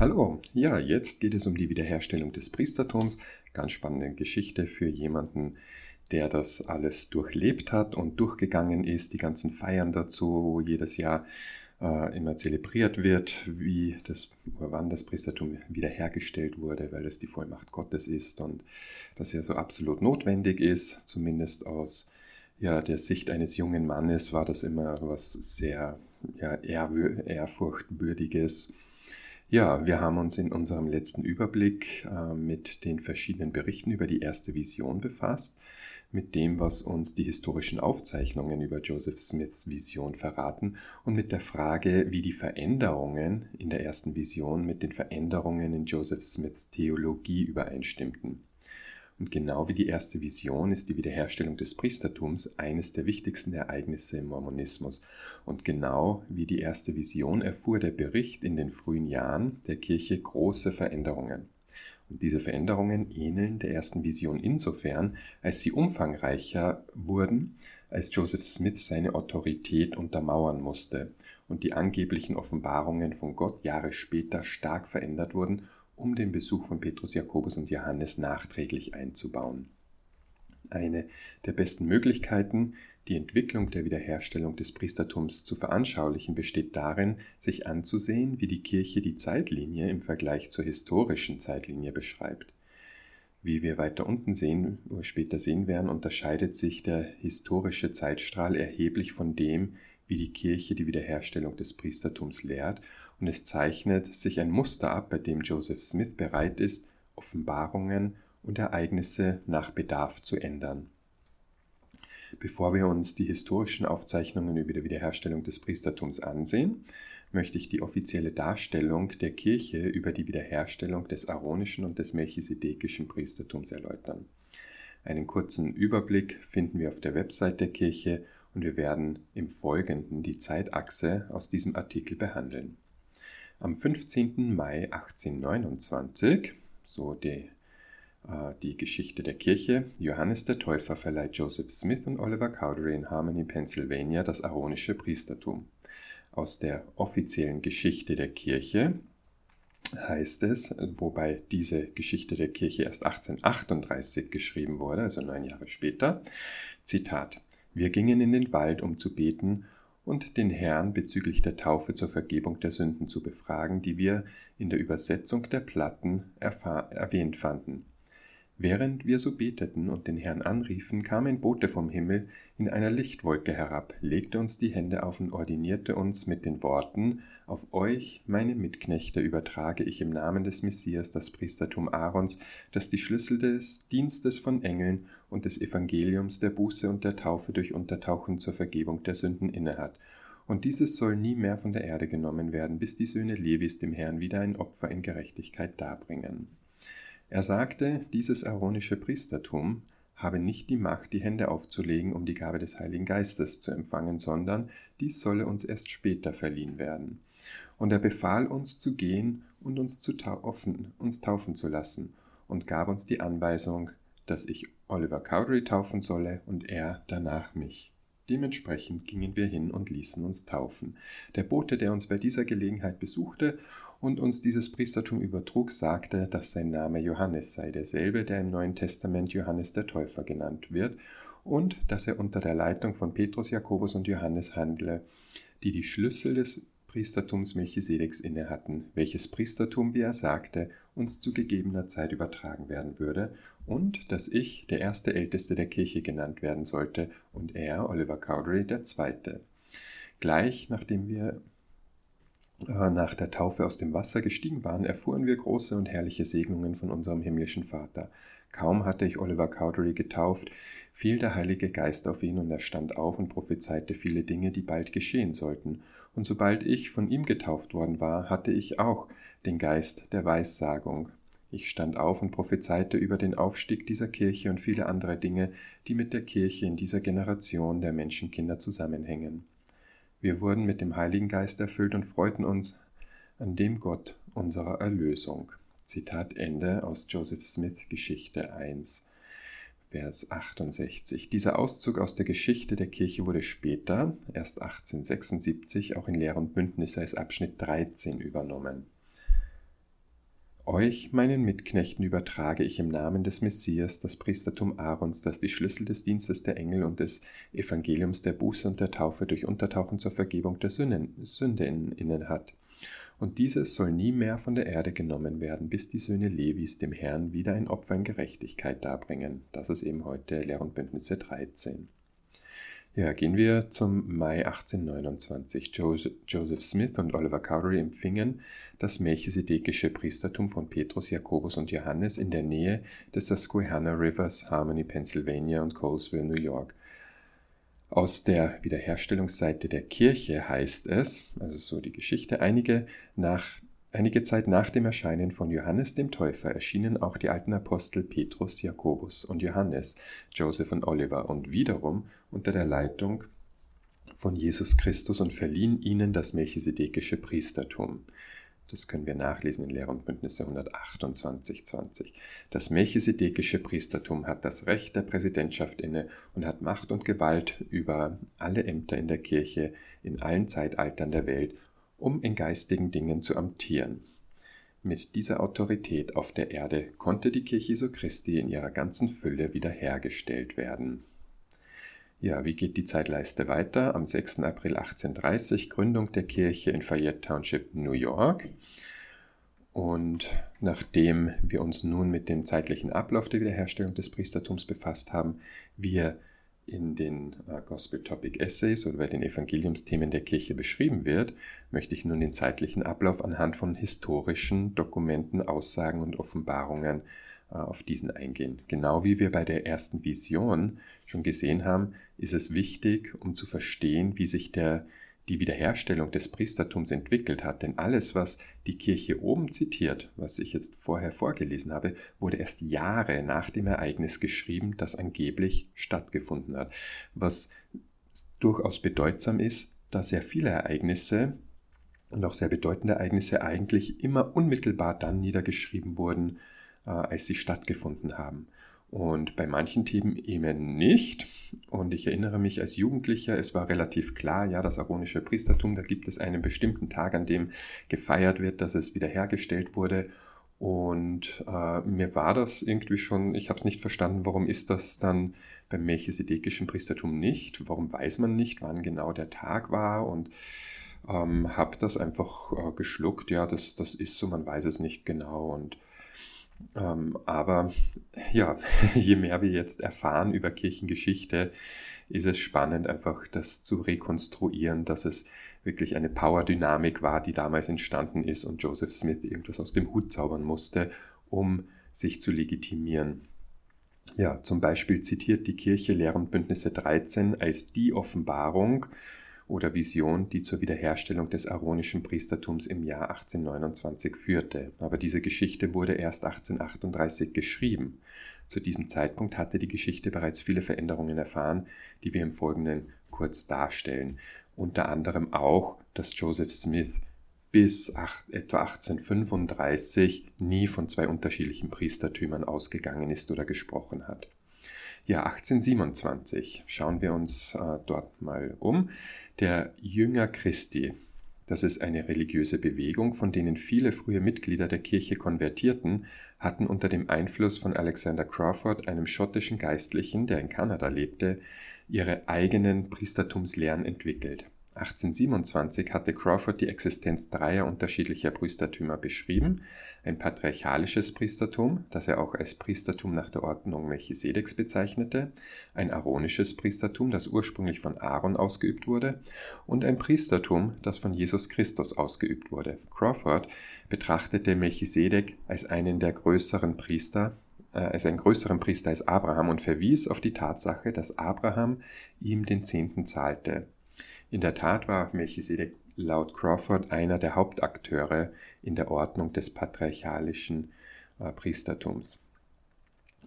Hallo, ja, jetzt geht es um die Wiederherstellung des Priestertums. Ganz spannende Geschichte für jemanden, der das alles durchlebt hat und durchgegangen ist, die ganzen Feiern dazu, wo jedes Jahr äh, immer zelebriert wird, wie das, wann das Priestertum wiederhergestellt wurde, weil es die Vollmacht Gottes ist und das ja so absolut notwendig ist, zumindest aus ja, der Sicht eines jungen Mannes war das immer was sehr ja, ehrfurchtwürdiges ja, wir haben uns in unserem letzten Überblick äh, mit den verschiedenen Berichten über die erste Vision befasst, mit dem, was uns die historischen Aufzeichnungen über Joseph Smiths Vision verraten und mit der Frage, wie die Veränderungen in der ersten Vision mit den Veränderungen in Joseph Smiths Theologie übereinstimmten. Und genau wie die erste Vision ist die Wiederherstellung des Priestertums eines der wichtigsten Ereignisse im Mormonismus. Und genau wie die erste Vision erfuhr der Bericht in den frühen Jahren der Kirche große Veränderungen. Und diese Veränderungen ähneln der ersten Vision insofern, als sie umfangreicher wurden, als Joseph Smith seine Autorität untermauern musste und die angeblichen Offenbarungen von Gott Jahre später stark verändert wurden um den Besuch von Petrus, Jakobus und Johannes nachträglich einzubauen. Eine der besten Möglichkeiten, die Entwicklung der Wiederherstellung des Priestertums zu veranschaulichen, besteht darin, sich anzusehen, wie die Kirche die Zeitlinie im Vergleich zur historischen Zeitlinie beschreibt. Wie wir weiter unten sehen oder später sehen werden, unterscheidet sich der historische Zeitstrahl erheblich von dem, wie die Kirche die Wiederherstellung des Priestertums lehrt und es zeichnet sich ein Muster ab, bei dem Joseph Smith bereit ist, Offenbarungen und Ereignisse nach Bedarf zu ändern. Bevor wir uns die historischen Aufzeichnungen über die Wiederherstellung des Priestertums ansehen, möchte ich die offizielle Darstellung der Kirche über die Wiederherstellung des aaronischen und des melchisedekischen Priestertums erläutern. Einen kurzen Überblick finden wir auf der Website der Kirche und wir werden im Folgenden die Zeitachse aus diesem Artikel behandeln. Am 15. Mai 1829, so die, äh, die Geschichte der Kirche, Johannes der Täufer verleiht Joseph Smith und Oliver Cowdery in Harmony, Pennsylvania das aaronische Priestertum. Aus der offiziellen Geschichte der Kirche heißt es, wobei diese Geschichte der Kirche erst 1838 geschrieben wurde, also neun Jahre später, Zitat, wir gingen in den Wald, um zu beten und den Herrn bezüglich der Taufe zur Vergebung der Sünden zu befragen, die wir in der Übersetzung der Platten erwähnt fanden. Während wir so beteten und den Herrn anriefen, kam ein Bote vom Himmel in einer Lichtwolke herab, legte uns die Hände auf und ordinierte uns mit den Worten Auf euch, meine Mitknechte, übertrage ich im Namen des Messias das Priestertum Aarons, das die Schlüssel des Dienstes von Engeln und des Evangeliums der Buße und der Taufe durch Untertauchen zur Vergebung der Sünden innehat. Und dieses soll nie mehr von der Erde genommen werden, bis die Söhne Levis dem Herrn wieder ein Opfer in Gerechtigkeit darbringen. Er sagte, dieses aaronische Priestertum habe nicht die Macht, die Hände aufzulegen, um die Gabe des Heiligen Geistes zu empfangen, sondern dies solle uns erst später verliehen werden. Und er befahl uns zu gehen und uns, zu taufen, uns taufen zu lassen und gab uns die Anweisung, dass ich Oliver Cowdery taufen solle und er danach mich. Dementsprechend gingen wir hin und ließen uns taufen. Der Bote, der uns bei dieser Gelegenheit besuchte und uns dieses Priestertum übertrug, sagte, dass sein Name Johannes sei, derselbe, der im Neuen Testament Johannes der Täufer genannt wird, und dass er unter der Leitung von Petrus, Jakobus und Johannes handle, die die Schlüssel des Priestertums Melchisedeks innehatten, welches Priestertum, wie er sagte, uns zu gegebener Zeit übertragen werden würde, und dass ich der erste Älteste der Kirche genannt werden sollte und er, Oliver Cowdery, der zweite. Gleich nachdem wir nach der Taufe aus dem Wasser gestiegen waren, erfuhren wir große und herrliche Segnungen von unserem himmlischen Vater. Kaum hatte ich Oliver Cowdery getauft, fiel der Heilige Geist auf ihn und er stand auf und prophezeite viele Dinge, die bald geschehen sollten. Und sobald ich von ihm getauft worden war, hatte ich auch den Geist der Weissagung. Ich stand auf und prophezeite über den Aufstieg dieser Kirche und viele andere Dinge, die mit der Kirche in dieser Generation der Menschenkinder zusammenhängen. Wir wurden mit dem Heiligen Geist erfüllt und freuten uns an dem Gott unserer Erlösung. Zitat Ende aus Joseph Smith Geschichte 1, Vers 68. Dieser Auszug aus der Geschichte der Kirche wurde später, erst 1876, auch in Lehr und Bündnisse als Abschnitt 13 übernommen. Euch, meinen Mitknechten, übertrage ich im Namen des Messias das Priestertum Aarons, das die Schlüssel des Dienstes der Engel und des Evangeliums der Buße und der Taufe durch Untertauchen zur Vergebung der Sünden, Sünde innen hat. Und dieses soll nie mehr von der Erde genommen werden, bis die Söhne Levis dem Herrn wieder ein Opfer in Gerechtigkeit darbringen. Das ist eben heute Lehr- und Bündnisse 13. Ja, gehen wir zum Mai 1829. Joseph Smith und Oliver Cowdery empfingen das melchisedekische Priestertum von Petrus, Jakobus und Johannes in der Nähe des Susquehanna Rivers, Harmony, Pennsylvania und Colesville, New York. Aus der Wiederherstellungsseite der Kirche heißt es, also so die Geschichte, einige nach Einige Zeit nach dem Erscheinen von Johannes dem Täufer erschienen auch die alten Apostel Petrus, Jakobus und Johannes, Joseph und Oliver und wiederum unter der Leitung von Jesus Christus und verliehen ihnen das melchisedekische Priestertum. Das können wir nachlesen in Lehr und Bündnisse 128, 20. Das melchisedekische Priestertum hat das Recht der Präsidentschaft inne und hat Macht und Gewalt über alle Ämter in der Kirche in allen Zeitaltern der Welt um in geistigen Dingen zu amtieren. Mit dieser Autorität auf der Erde konnte die Kirche Jesu Christi in ihrer ganzen Fülle wiederhergestellt werden. Ja, wie geht die Zeitleiste weiter? Am 6. April 1830 Gründung der Kirche in Fayette Township, New York. Und nachdem wir uns nun mit dem zeitlichen Ablauf der Wiederherstellung des Priestertums befasst haben, wir in den äh, Gospel Topic Essays oder bei den Evangeliumsthemen der Kirche beschrieben wird, möchte ich nun den zeitlichen Ablauf anhand von historischen Dokumenten, Aussagen und Offenbarungen äh, auf diesen eingehen. Genau wie wir bei der ersten Vision schon gesehen haben, ist es wichtig, um zu verstehen, wie sich der die Wiederherstellung des Priestertums entwickelt hat. Denn alles, was die Kirche oben zitiert, was ich jetzt vorher vorgelesen habe, wurde erst Jahre nach dem Ereignis geschrieben, das angeblich stattgefunden hat. Was durchaus bedeutsam ist, da sehr viele Ereignisse und auch sehr bedeutende Ereignisse eigentlich immer unmittelbar dann niedergeschrieben wurden, äh, als sie stattgefunden haben und bei manchen Themen eben nicht. Und ich erinnere mich als Jugendlicher, es war relativ klar, ja, das aronische Priestertum, da gibt es einen bestimmten Tag, an dem gefeiert wird, dass es wiederhergestellt wurde. Und äh, mir war das irgendwie schon, ich habe es nicht verstanden, warum ist das dann beim melchisedekischen Priestertum nicht? Warum weiß man nicht, wann genau der Tag war? Und ähm, habe das einfach äh, geschluckt, ja, das, das ist so, man weiß es nicht genau. Und ähm, aber ja, je mehr wir jetzt erfahren über Kirchengeschichte, ist es spannend, einfach das zu rekonstruieren, dass es wirklich eine Power-Dynamik war, die damals entstanden ist und Joseph Smith irgendwas aus dem Hut zaubern musste, um sich zu legitimieren. Ja, zum Beispiel zitiert die Kirche Lehr- und Bündnisse 13 als die Offenbarung oder Vision, die zur Wiederherstellung des aaronischen Priestertums im Jahr 1829 führte. Aber diese Geschichte wurde erst 1838 geschrieben. Zu diesem Zeitpunkt hatte die Geschichte bereits viele Veränderungen erfahren, die wir im Folgenden kurz darstellen. Unter anderem auch, dass Joseph Smith bis etwa 1835 nie von zwei unterschiedlichen Priestertümern ausgegangen ist oder gesprochen hat. Ja, 1827 schauen wir uns äh, dort mal um. Der Jünger Christi, das ist eine religiöse Bewegung, von denen viele frühe Mitglieder der Kirche konvertierten, hatten unter dem Einfluss von Alexander Crawford, einem schottischen Geistlichen, der in Kanada lebte, ihre eigenen Priestertumslehren entwickelt. 1827 hatte Crawford die Existenz dreier unterschiedlicher Priestertümer beschrieben, ein patriarchalisches Priestertum, das er auch als Priestertum nach der Ordnung Melchisedeks bezeichnete, ein aaronisches Priestertum, das ursprünglich von Aaron ausgeübt wurde, und ein Priestertum, das von Jesus Christus ausgeübt wurde. Crawford betrachtete Melchisedek als einen der größeren Priester, äh, als einen größeren Priester als Abraham und verwies auf die Tatsache, dass Abraham ihm den Zehnten zahlte. In der Tat war Melchisedek laut Crawford einer der Hauptakteure in der Ordnung des patriarchalischen äh, Priestertums.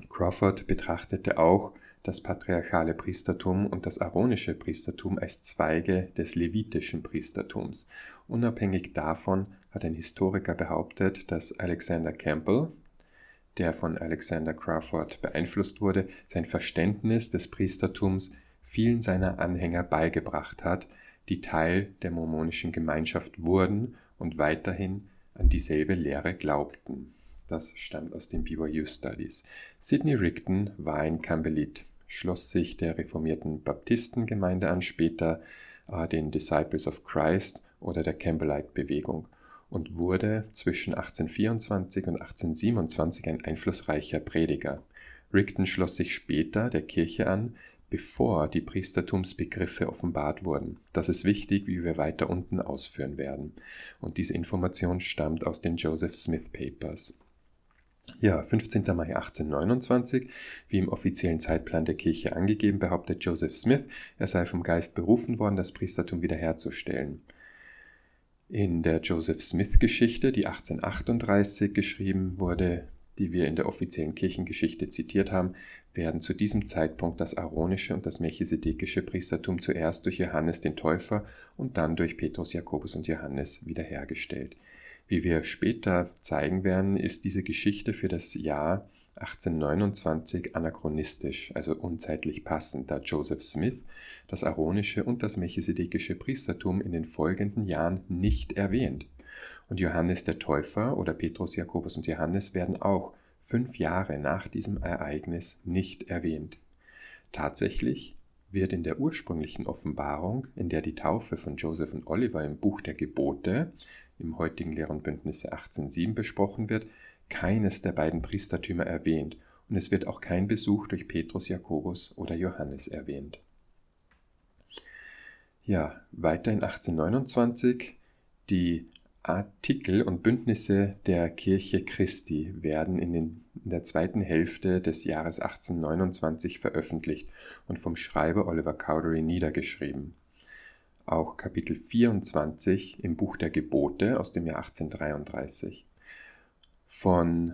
Crawford betrachtete auch das patriarchale Priestertum und das aaronische Priestertum als Zweige des levitischen Priestertums. Unabhängig davon hat ein Historiker behauptet, dass Alexander Campbell, der von Alexander Crawford beeinflusst wurde, sein Verständnis des Priestertums vielen seiner Anhänger beigebracht hat, die Teil der mormonischen Gemeinschaft wurden und weiterhin an dieselbe Lehre glaubten. Das stammt aus den BYU Studies. Sidney Rigdon war ein Campbellit, schloss sich der reformierten Baptistengemeinde an, später äh, den Disciples of Christ oder der Campbellite-Bewegung und wurde zwischen 1824 und 1827 ein einflussreicher Prediger. Rigdon schloss sich später der Kirche an, bevor die Priestertumsbegriffe offenbart wurden. Das ist wichtig, wie wir weiter unten ausführen werden. Und diese Information stammt aus den Joseph Smith Papers. Ja, 15. Mai 1829, wie im offiziellen Zeitplan der Kirche angegeben, behauptet Joseph Smith, er sei vom Geist berufen worden, das Priestertum wiederherzustellen. In der Joseph Smith-Geschichte, die 1838 geschrieben wurde, die wir in der offiziellen Kirchengeschichte zitiert haben, werden zu diesem Zeitpunkt das aaronische und das melchisedekische Priestertum zuerst durch Johannes den Täufer und dann durch Petrus, Jakobus und Johannes wiederhergestellt. Wie wir später zeigen werden, ist diese Geschichte für das Jahr 1829 anachronistisch, also unzeitlich passend, da Joseph Smith das aaronische und das melchisedekische Priestertum in den folgenden Jahren nicht erwähnt. Und Johannes der Täufer oder Petrus, Jakobus und Johannes werden auch fünf Jahre nach diesem Ereignis nicht erwähnt. Tatsächlich wird in der ursprünglichen Offenbarung, in der die Taufe von Joseph und Oliver im Buch der Gebote im heutigen Lehr- und Bündnisse 1807 besprochen wird, keines der beiden Priestertümer erwähnt und es wird auch kein Besuch durch Petrus, Jakobus oder Johannes erwähnt. Ja, weiter in 1829 die Artikel und Bündnisse der Kirche Christi werden in, den, in, der zweiten Hälfte des Jahres 1829 veröffentlicht und vom Schreiber Oliver Cowdery niedergeschrieben. Auch Kapitel 24 im Buch der Gebote aus dem Jahr 1833. Von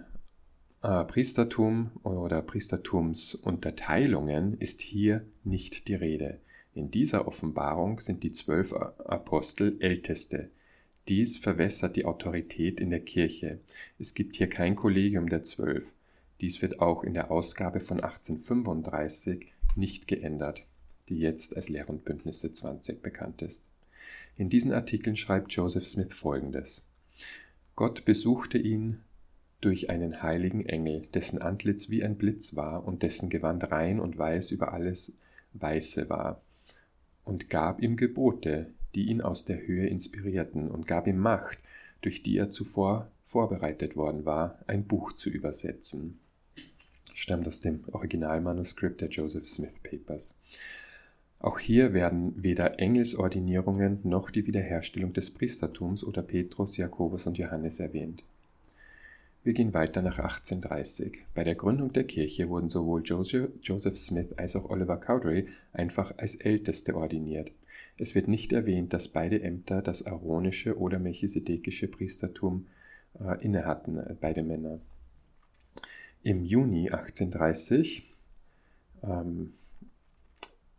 äh, Priestertum oder Priestertumsunterteilungen ist hier nicht die Rede. In dieser Offenbarung sind die zwölf Apostel Älteste. Dies verwässert die Autorität in der Kirche. Es gibt hier kein Kollegium der Zwölf. Dies wird auch in der Ausgabe von 1835 nicht geändert, die jetzt als Lehr- und Bündnisse 20 bekannt ist. In diesen Artikeln schreibt Joseph Smith folgendes. Gott besuchte ihn durch einen heiligen Engel, dessen Antlitz wie ein Blitz war und dessen Gewand rein und weiß über alles Weiße war, und gab ihm Gebote, die ihn aus der Höhe inspirierten, und gab ihm Macht, durch die er zuvor vorbereitet worden war, ein Buch zu übersetzen. Stammt aus dem Originalmanuskript der Joseph Smith Papers. Auch hier werden weder Engelsordinierungen noch die Wiederherstellung des Priestertums oder Petrus, Jakobus und Johannes erwähnt. Wir gehen weiter nach 1830. Bei der Gründung der Kirche wurden sowohl Joseph Smith als auch Oliver Cowdery einfach als Älteste ordiniert. Es wird nicht erwähnt, dass beide Ämter das aaronische oder melchisedekische Priestertum äh, innehatten, äh, beide Männer. Im Juni 1830, ähm,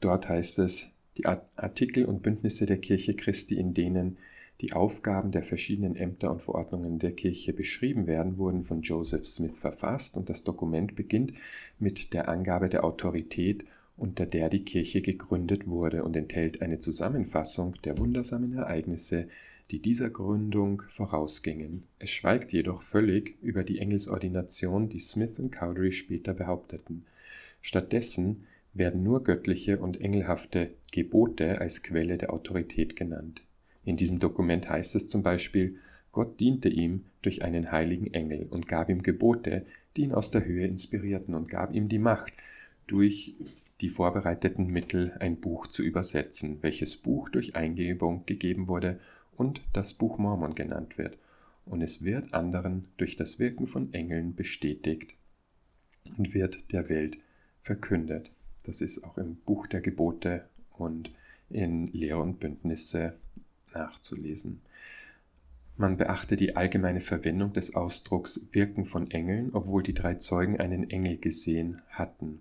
dort heißt es, die Artikel und Bündnisse der Kirche Christi, in denen die Aufgaben der verschiedenen Ämter und Verordnungen der Kirche beschrieben werden, wurden von Joseph Smith verfasst und das Dokument beginnt mit der Angabe der Autorität, unter der die Kirche gegründet wurde und enthält eine Zusammenfassung der wundersamen Ereignisse, die dieser Gründung vorausgingen. Es schweigt jedoch völlig über die Engelsordination, die Smith und Cowdery später behaupteten. Stattdessen werden nur göttliche und engelhafte Gebote als Quelle der Autorität genannt. In diesem Dokument heißt es zum Beispiel, Gott diente ihm durch einen heiligen Engel und gab ihm Gebote, die ihn aus der Höhe inspirierten und gab ihm die Macht, durch die vorbereiteten Mittel ein Buch zu übersetzen, welches Buch durch Eingebung gegeben wurde und das Buch Mormon genannt wird. Und es wird anderen durch das Wirken von Engeln bestätigt und wird der Welt verkündet. Das ist auch im Buch der Gebote und in Lehre und Bündnisse nachzulesen. Man beachte die allgemeine Verwendung des Ausdrucks Wirken von Engeln, obwohl die drei Zeugen einen Engel gesehen hatten.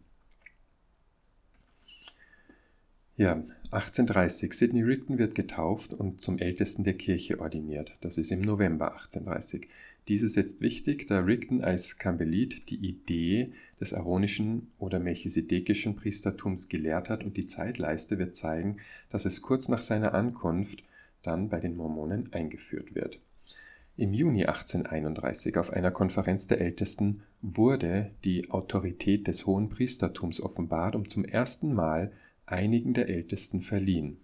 Ja, 1830. Sidney Rigdon wird getauft und zum Ältesten der Kirche ordiniert. Das ist im November 1830. Dies ist jetzt wichtig, da Rigdon als Campbellit die Idee des aaronischen oder melchisedekischen Priestertums gelehrt hat und die Zeitleiste wird zeigen, dass es kurz nach seiner Ankunft dann bei den Mormonen eingeführt wird. Im Juni 1831 auf einer Konferenz der Ältesten wurde die Autorität des hohen Priestertums offenbart und zum ersten Mal einigen der Ältesten verliehen.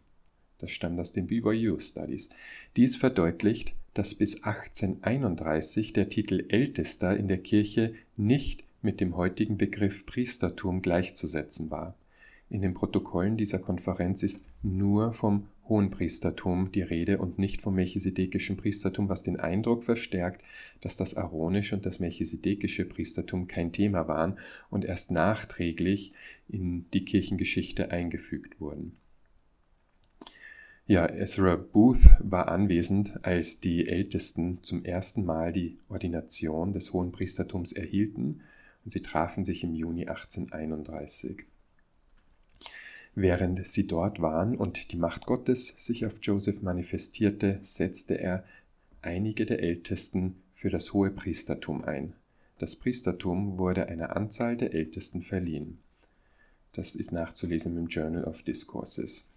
Das stammt aus den BYU Studies. Dies verdeutlicht, dass bis 1831 der Titel Ältester in der Kirche nicht mit dem heutigen Begriff Priestertum gleichzusetzen war. In den Protokollen dieser Konferenz ist nur vom Hohenpriestertum die Rede und nicht vom melchisedekischen Priestertum, was den Eindruck verstärkt, dass das aaronische und das melchisedekische Priestertum kein Thema waren und erst nachträglich in die Kirchengeschichte eingefügt wurden. Ja, Ezra Booth war anwesend, als die Ältesten zum ersten Mal die Ordination des Hohenpriestertums erhielten und sie trafen sich im Juni 1831. Während sie dort waren und die Macht Gottes sich auf Joseph manifestierte, setzte er einige der Ältesten für das hohe Priestertum ein. Das Priestertum wurde einer Anzahl der Ältesten verliehen. Das ist nachzulesen im Journal of Discourses.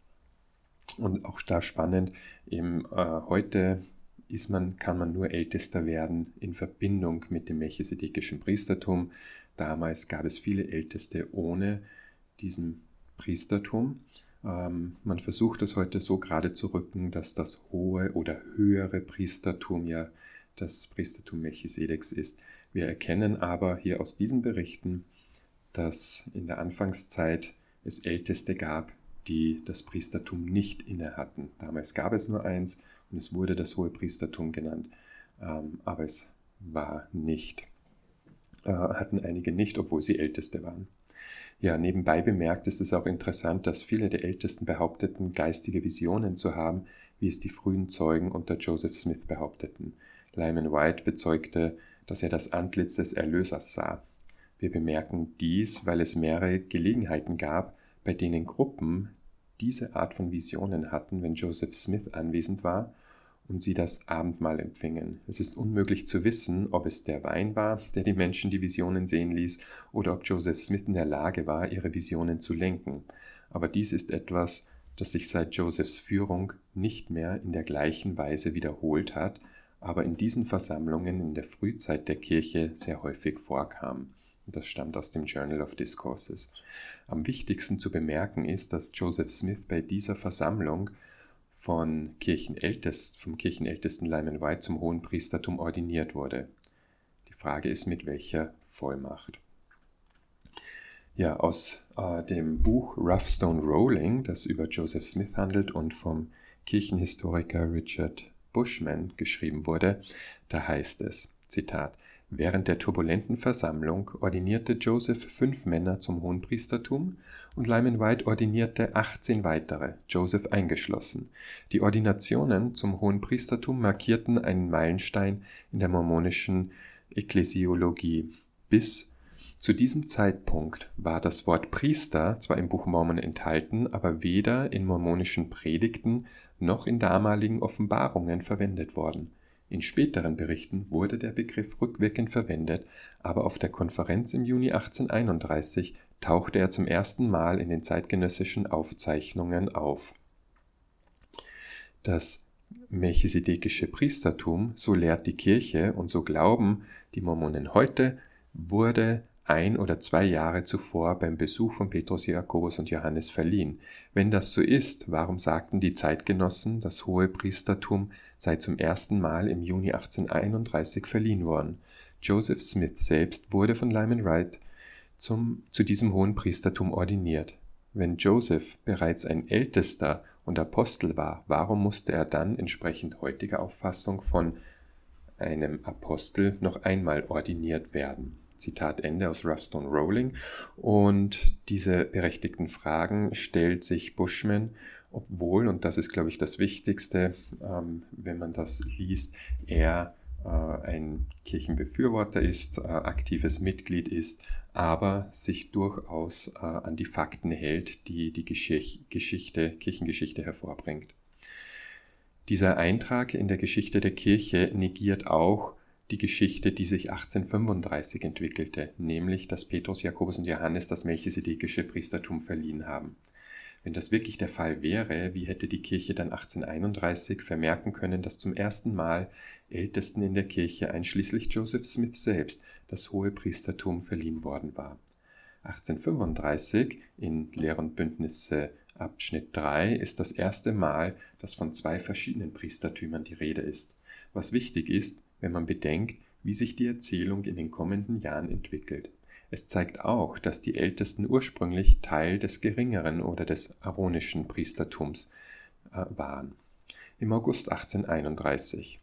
Und auch da spannend, eben, äh, heute ist man, kann man nur Ältester werden in Verbindung mit dem melchisedekischen Priestertum. Damals gab es viele Älteste ohne diesen Priestertum. Ähm, man versucht es heute so gerade zu rücken, dass das hohe oder höhere Priestertum ja das Priestertum Melchisedeks ist. Wir erkennen aber hier aus diesen Berichten, dass in der Anfangszeit es Älteste gab, die das Priestertum nicht inne hatten. Damals gab es nur eins und es wurde das hohe Priestertum genannt, ähm, aber es war nicht, äh, hatten einige nicht, obwohl sie Älteste waren. Ja, nebenbei bemerkt ist es auch interessant, dass viele der Ältesten behaupteten, geistige Visionen zu haben, wie es die frühen Zeugen unter Joseph Smith behaupteten. Lyman White bezeugte, dass er das Antlitz des Erlösers sah. Wir bemerken dies, weil es mehrere Gelegenheiten gab, bei denen Gruppen diese Art von Visionen hatten, wenn Joseph Smith anwesend war und sie das Abendmahl empfingen. Es ist unmöglich zu wissen, ob es der Wein war, der die Menschen die Visionen sehen ließ, oder ob Joseph Smith in der Lage war, ihre Visionen zu lenken. Aber dies ist etwas, das sich seit Josephs Führung nicht mehr in der gleichen Weise wiederholt hat, aber in diesen Versammlungen in der Frühzeit der Kirche sehr häufig vorkam. Das stammt aus dem Journal of Discourses. Am wichtigsten zu bemerken ist, dass Joseph Smith bei dieser Versammlung von Kirchenältest, vom Kirchenältesten Lyman White zum hohen Priestertum ordiniert wurde. Die Frage ist, mit welcher Vollmacht. Ja, aus äh, dem Buch Rough Stone Rolling, das über Joseph Smith handelt und vom Kirchenhistoriker Richard Bushman geschrieben wurde, da heißt es, Zitat, Während der turbulenten Versammlung ordinierte Joseph fünf Männer zum Hohenpriestertum und Lyman White ordinierte 18 weitere, Joseph eingeschlossen. Die Ordinationen zum Hohenpriestertum markierten einen Meilenstein in der mormonischen Ekklesiologie. Bis zu diesem Zeitpunkt war das Wort Priester zwar im Buch Mormon enthalten, aber weder in mormonischen Predigten noch in damaligen Offenbarungen verwendet worden in späteren Berichten wurde der Begriff rückwirkend verwendet, aber auf der Konferenz im Juni 1831 tauchte er zum ersten Mal in den zeitgenössischen Aufzeichnungen auf. Das melchisedekische Priestertum, so lehrt die Kirche und so glauben die Mormonen heute, wurde ein oder zwei Jahre zuvor beim Besuch von Petrus, Jakobus und Johannes verliehen. Wenn das so ist, warum sagten die Zeitgenossen, das hohe Priestertum sei zum ersten Mal im Juni 1831 verliehen worden? Joseph Smith selbst wurde von Lyman Wright zum, zu diesem hohen Priestertum ordiniert. Wenn Joseph bereits ein Ältester und Apostel war, warum musste er dann entsprechend heutiger Auffassung von einem Apostel noch einmal ordiniert werden? Zitat Ende aus Roughstone Rolling. Und diese berechtigten Fragen stellt sich Bushman, obwohl, und das ist, glaube ich, das Wichtigste, ähm, wenn man das liest, er äh, ein Kirchenbefürworter ist, äh, aktives Mitglied ist, aber sich durchaus äh, an die Fakten hält, die die Geschichte, Kirchengeschichte hervorbringt. Dieser Eintrag in der Geschichte der Kirche negiert auch die Geschichte, die sich 1835 entwickelte, nämlich dass Petrus, Jakobus und Johannes das melchisedekische Priestertum verliehen haben. Wenn das wirklich der Fall wäre, wie hätte die Kirche dann 1831 vermerken können, dass zum ersten Mal Ältesten in der Kirche, einschließlich Joseph Smith selbst, das hohe Priestertum verliehen worden war? 1835 in Lehr und Bündnisse Abschnitt 3 ist das erste Mal, dass von zwei verschiedenen Priestertümern die Rede ist, was wichtig ist, wenn man bedenkt, wie sich die Erzählung in den kommenden Jahren entwickelt. Es zeigt auch, dass die Ältesten ursprünglich Teil des geringeren oder des aaronischen Priestertums äh, waren. Im August 1831.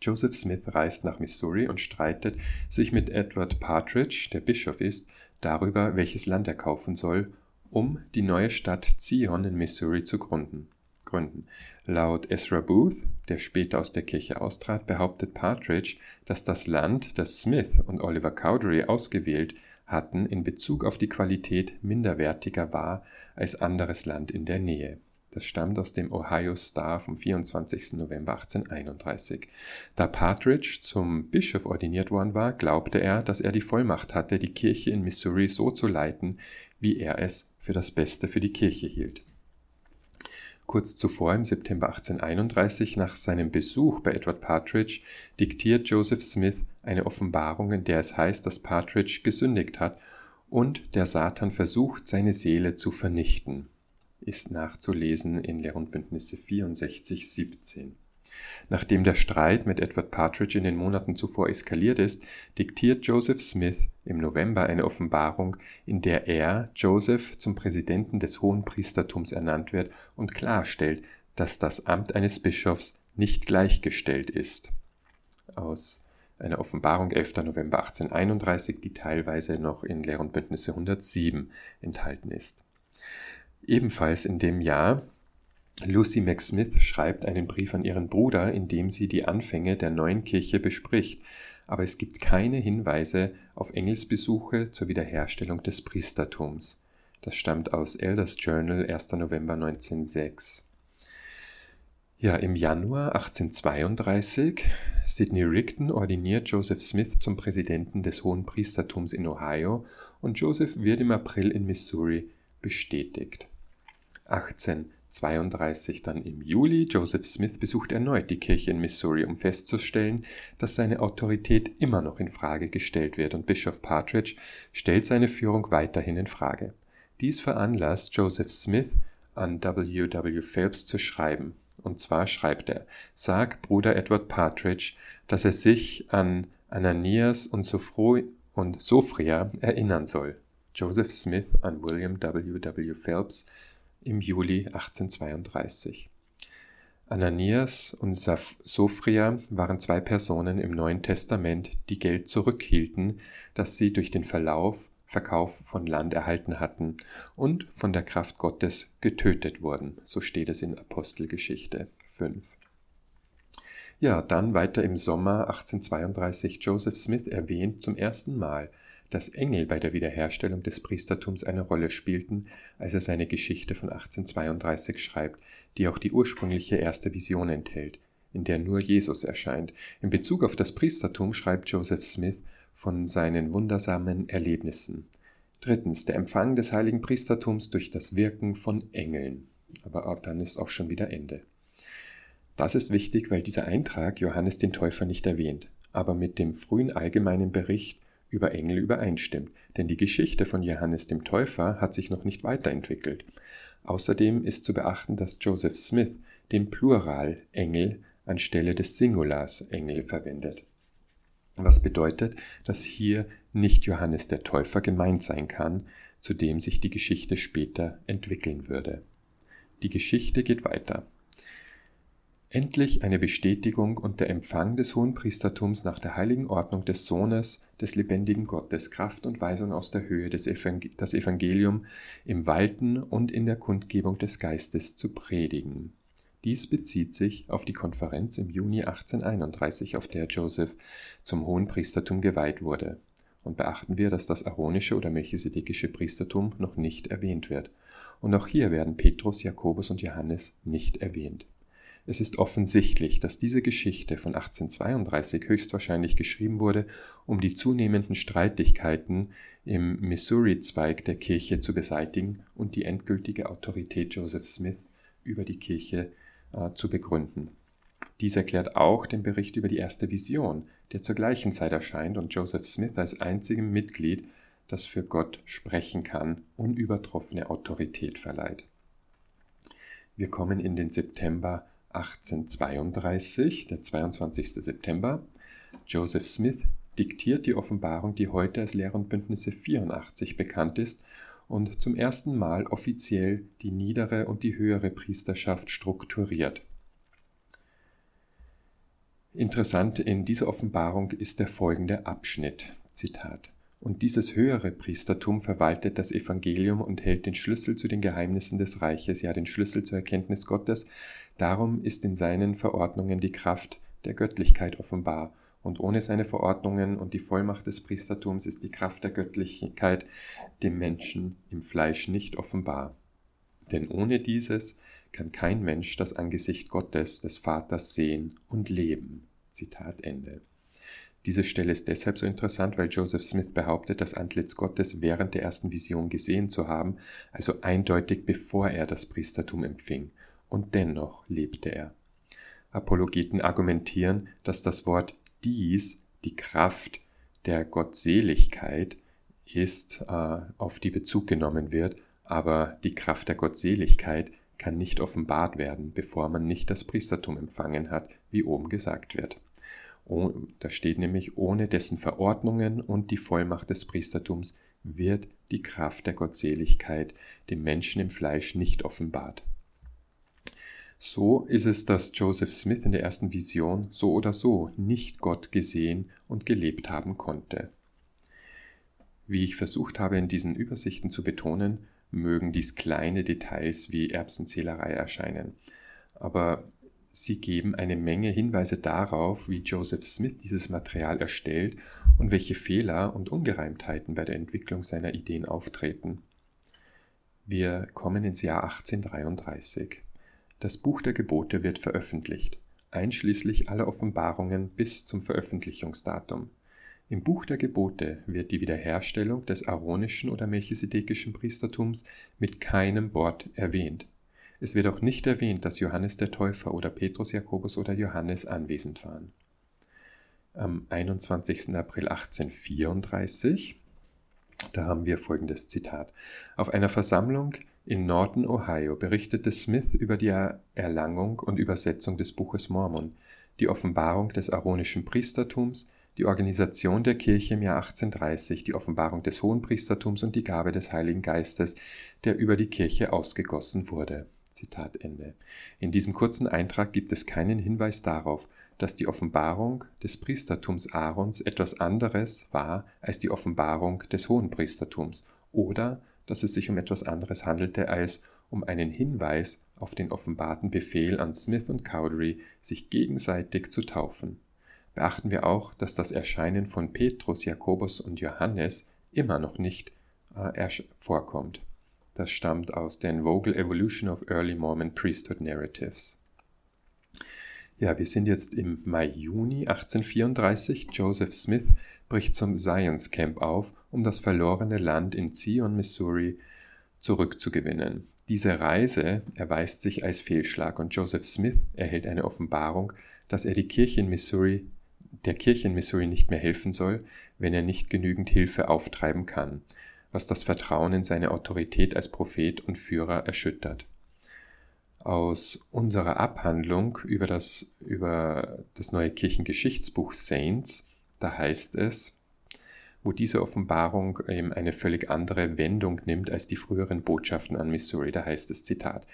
Joseph Smith reist nach Missouri und streitet sich mit Edward Partridge, der Bischof ist, darüber, welches Land er kaufen soll, um die neue Stadt Zion in Missouri zu gründen. gründen. Laut Ezra Booth, der später aus der Kirche austrat, behauptet Partridge, dass das Land, das Smith und Oliver Cowdery ausgewählt hatten, in Bezug auf die Qualität minderwertiger war als anderes Land in der Nähe. Das stammt aus dem Ohio Star vom 24. November 1831. Da Partridge zum Bischof ordiniert worden war, glaubte er, dass er die Vollmacht hatte, die Kirche in Missouri so zu leiten, wie er es für das Beste für die Kirche hielt. Kurz zuvor, im September 1831, nach seinem Besuch bei Edward Partridge, diktiert Joseph Smith eine Offenbarung, in der es heißt, dass Partridge gesündigt hat und der Satan versucht, seine Seele zu vernichten. Ist nachzulesen in Lehr und Bündnisse 64, 17. Nachdem der Streit mit Edward Partridge in den Monaten zuvor eskaliert ist, diktiert Joseph Smith im November eine Offenbarung, in der er, Joseph, zum Präsidenten des Hohen Priestertums ernannt wird und klarstellt, dass das Amt eines Bischofs nicht gleichgestellt ist. Aus einer Offenbarung 11. November 1831, die teilweise noch in Lehr und Bündnisse 107 enthalten ist. Ebenfalls in dem Jahr Lucy McSmith schreibt einen Brief an ihren Bruder, in dem sie die Anfänge der neuen Kirche bespricht, aber es gibt keine Hinweise auf Engelsbesuche zur Wiederherstellung des Priestertums. Das stammt aus Elders Journal 1. November 1906. Ja, im Januar 1832 Sidney Rigdon ordiniert Joseph Smith zum Präsidenten des Hohen Priestertums in Ohio und Joseph wird im April in Missouri bestätigt. 18 32 dann im Juli. Joseph Smith besucht erneut die Kirche in Missouri, um festzustellen, dass seine Autorität immer noch in Frage gestellt wird und Bischof Partridge stellt seine Führung weiterhin in Frage. Dies veranlasst Joseph Smith an W. W. Phelps zu schreiben. Und zwar schreibt er: Sag Bruder Edward Partridge, dass er sich an Ananias und, Sophro und Sophria erinnern soll. Joseph Smith an William W. W. Phelps, im Juli 1832. Ananias und Sophria waren zwei Personen im Neuen Testament, die Geld zurückhielten, das sie durch den Verlauf, Verkauf von Land erhalten hatten und von der Kraft Gottes getötet wurden. So steht es in Apostelgeschichte 5. Ja, dann weiter im Sommer 1832 Joseph Smith erwähnt zum ersten Mal dass Engel bei der Wiederherstellung des Priestertums eine Rolle spielten, als er seine Geschichte von 1832 schreibt, die auch die ursprüngliche erste Vision enthält, in der nur Jesus erscheint. In Bezug auf das Priestertum schreibt Joseph Smith von seinen wundersamen Erlebnissen. Drittens, der Empfang des heiligen Priestertums durch das Wirken von Engeln. Aber auch dann ist auch schon wieder Ende. Das ist wichtig, weil dieser Eintrag Johannes den Täufer nicht erwähnt, aber mit dem frühen allgemeinen Bericht über Engel übereinstimmt, denn die Geschichte von Johannes dem Täufer hat sich noch nicht weiterentwickelt. Außerdem ist zu beachten, dass Joseph Smith den Plural Engel anstelle des Singulars Engel verwendet. Was bedeutet, dass hier nicht Johannes der Täufer gemeint sein kann, zu dem sich die Geschichte später entwickeln würde. Die Geschichte geht weiter. Endlich eine Bestätigung und der Empfang des Hohenpriestertums nach der heiligen Ordnung des Sohnes des lebendigen Gottes, Kraft und Weisung aus der Höhe, das Evangelium im Walten und in der Kundgebung des Geistes zu predigen. Dies bezieht sich auf die Konferenz im Juni 1831, auf der Joseph zum Hohenpriestertum geweiht wurde. Und beachten wir, dass das aaronische oder melchisedekische Priestertum noch nicht erwähnt wird. Und auch hier werden Petrus, Jakobus und Johannes nicht erwähnt. Es ist offensichtlich, dass diese Geschichte von 1832 höchstwahrscheinlich geschrieben wurde, um die zunehmenden Streitigkeiten im Missouri-Zweig der Kirche zu beseitigen und die endgültige Autorität Joseph Smiths über die Kirche äh, zu begründen. Dies erklärt auch den Bericht über die erste Vision, der zur gleichen Zeit erscheint und Joseph Smith als einzigem Mitglied, das für Gott sprechen kann, unübertroffene Autorität verleiht. Wir kommen in den September 1832, der 22. September. Joseph Smith diktiert die Offenbarung, die heute als Lehr- und Bündnisse 84 bekannt ist und zum ersten Mal offiziell die niedere und die höhere Priesterschaft strukturiert. Interessant in dieser Offenbarung ist der folgende Abschnitt. Zitat. Und dieses höhere Priestertum verwaltet das Evangelium und hält den Schlüssel zu den Geheimnissen des Reiches, ja den Schlüssel zur Erkenntnis Gottes. Darum ist in seinen Verordnungen die Kraft der Göttlichkeit offenbar. Und ohne seine Verordnungen und die Vollmacht des Priestertums ist die Kraft der Göttlichkeit dem Menschen im Fleisch nicht offenbar. Denn ohne dieses kann kein Mensch das Angesicht Gottes, des Vaters, sehen und leben. Zitat Ende. Diese Stelle ist deshalb so interessant, weil Joseph Smith behauptet, das Antlitz Gottes während der ersten Vision gesehen zu haben, also eindeutig bevor er das Priestertum empfing. Und dennoch lebte er. Apologeten argumentieren, dass das Wort dies die Kraft der Gottseligkeit ist, äh, auf die Bezug genommen wird, aber die Kraft der Gottseligkeit kann nicht offenbart werden, bevor man nicht das Priestertum empfangen hat, wie oben gesagt wird. Da steht nämlich, ohne dessen Verordnungen und die Vollmacht des Priestertums wird die Kraft der Gottseligkeit dem Menschen im Fleisch nicht offenbart. So ist es, dass Joseph Smith in der ersten Vision so oder so nicht Gott gesehen und gelebt haben konnte. Wie ich versucht habe in diesen Übersichten zu betonen, mögen dies kleine Details wie Erbsenzählerei erscheinen. Aber sie geben eine Menge Hinweise darauf, wie Joseph Smith dieses Material erstellt und welche Fehler und Ungereimtheiten bei der Entwicklung seiner Ideen auftreten. Wir kommen ins Jahr 1833. Das Buch der Gebote wird veröffentlicht, einschließlich aller Offenbarungen bis zum Veröffentlichungsdatum. Im Buch der Gebote wird die Wiederherstellung des aaronischen oder melchisedekischen Priestertums mit keinem Wort erwähnt. Es wird auch nicht erwähnt, dass Johannes der Täufer oder Petrus, Jakobus oder Johannes anwesend waren. Am 21. April 1834, da haben wir folgendes Zitat. Auf einer Versammlung in Norton, Ohio, berichtete Smith über die Erlangung und Übersetzung des Buches Mormon, die Offenbarung des aaronischen Priestertums, die Organisation der Kirche im Jahr 1830, die Offenbarung des Hohenpriestertums und die Gabe des Heiligen Geistes, der über die Kirche ausgegossen wurde. Zitat Ende. In diesem kurzen Eintrag gibt es keinen Hinweis darauf, dass die Offenbarung des Priestertums Aarons etwas anderes war als die Offenbarung des Hohenpriestertums oder dass es sich um etwas anderes handelte als um einen Hinweis auf den offenbarten Befehl an Smith und Cowdery, sich gegenseitig zu taufen beachten wir auch, dass das Erscheinen von Petrus, Jakobus und Johannes immer noch nicht äh, vorkommt. Das stammt aus den Vogel Evolution of Early Mormon Priesthood Narratives. Ja, wir sind jetzt im Mai-Juni 1834. Joseph Smith bricht zum Science Camp auf, um das verlorene Land in Zion, Missouri zurückzugewinnen. Diese Reise erweist sich als Fehlschlag und Joseph Smith erhält eine Offenbarung, dass er die Kirche in Missouri der Kirche in Missouri nicht mehr helfen soll, wenn er nicht genügend Hilfe auftreiben kann, was das Vertrauen in seine Autorität als Prophet und Führer erschüttert. Aus unserer Abhandlung über das, über das neue Kirchengeschichtsbuch Saints, da heißt es, wo diese Offenbarung eben eine völlig andere Wendung nimmt als die früheren Botschaften an Missouri, da heißt es Zitat,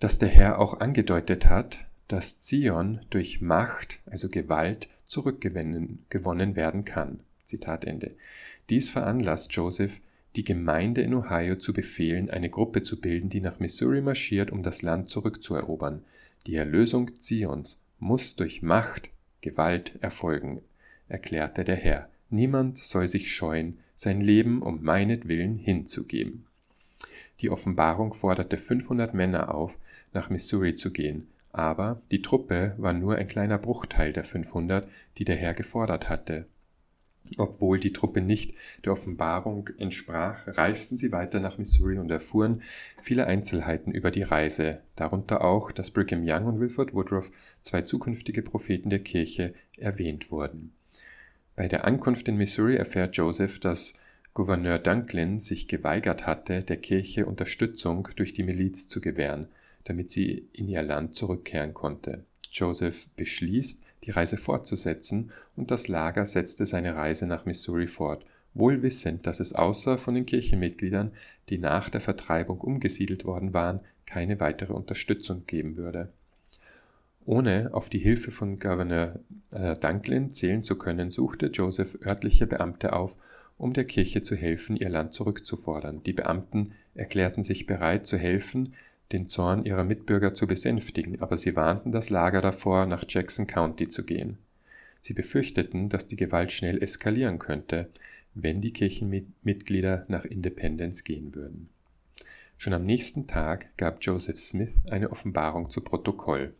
dass der Herr auch angedeutet hat, dass Zion durch Macht, also Gewalt, zurückgewonnen werden kann. Zitat Ende. Dies veranlasst Joseph, die Gemeinde in Ohio zu befehlen, eine Gruppe zu bilden, die nach Missouri marschiert, um das Land zurückzuerobern. Die Erlösung Zions muss durch Macht, Gewalt erfolgen, erklärte der Herr. Niemand soll sich scheuen, sein Leben um meinetwillen hinzugeben. Die Offenbarung forderte 500 Männer auf, nach Missouri zu gehen, aber die Truppe war nur ein kleiner Bruchteil der 500, die der Herr gefordert hatte. Obwohl die Truppe nicht der Offenbarung entsprach, reisten sie weiter nach Missouri und erfuhren viele Einzelheiten über die Reise, darunter auch, dass Brigham Young und Wilford Woodruff, zwei zukünftige Propheten der Kirche, erwähnt wurden. Bei der Ankunft in Missouri erfährt Joseph, dass Gouverneur Dunklin sich geweigert hatte, der Kirche Unterstützung durch die Miliz zu gewähren, damit sie in ihr Land zurückkehren konnte. Joseph beschließt, die Reise fortzusetzen, und das Lager setzte seine Reise nach Missouri fort, wohl wissend, dass es außer von den Kirchenmitgliedern, die nach der Vertreibung umgesiedelt worden waren, keine weitere Unterstützung geben würde. Ohne auf die Hilfe von Gouverneur äh, Dunklin zählen zu können, suchte Joseph örtliche Beamte auf, um der Kirche zu helfen, ihr Land zurückzufordern. Die Beamten erklärten sich bereit zu helfen, den Zorn ihrer Mitbürger zu besänftigen, aber sie warnten das Lager davor, nach Jackson County zu gehen. Sie befürchteten, dass die Gewalt schnell eskalieren könnte, wenn die Kirchenmitglieder nach Independence gehen würden. Schon am nächsten Tag gab Joseph Smith eine Offenbarung zu Protokoll.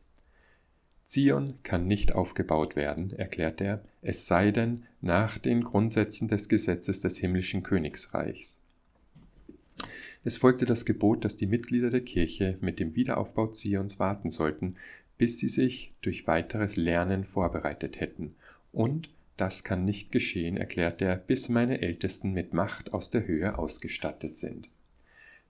Zion kann nicht aufgebaut werden, erklärte er, es sei denn nach den Grundsätzen des Gesetzes des himmlischen Königsreichs. Es folgte das Gebot, dass die Mitglieder der Kirche mit dem Wiederaufbau Zions warten sollten, bis sie sich durch weiteres Lernen vorbereitet hätten. Und das kann nicht geschehen, erklärt er, bis meine Ältesten mit Macht aus der Höhe ausgestattet sind.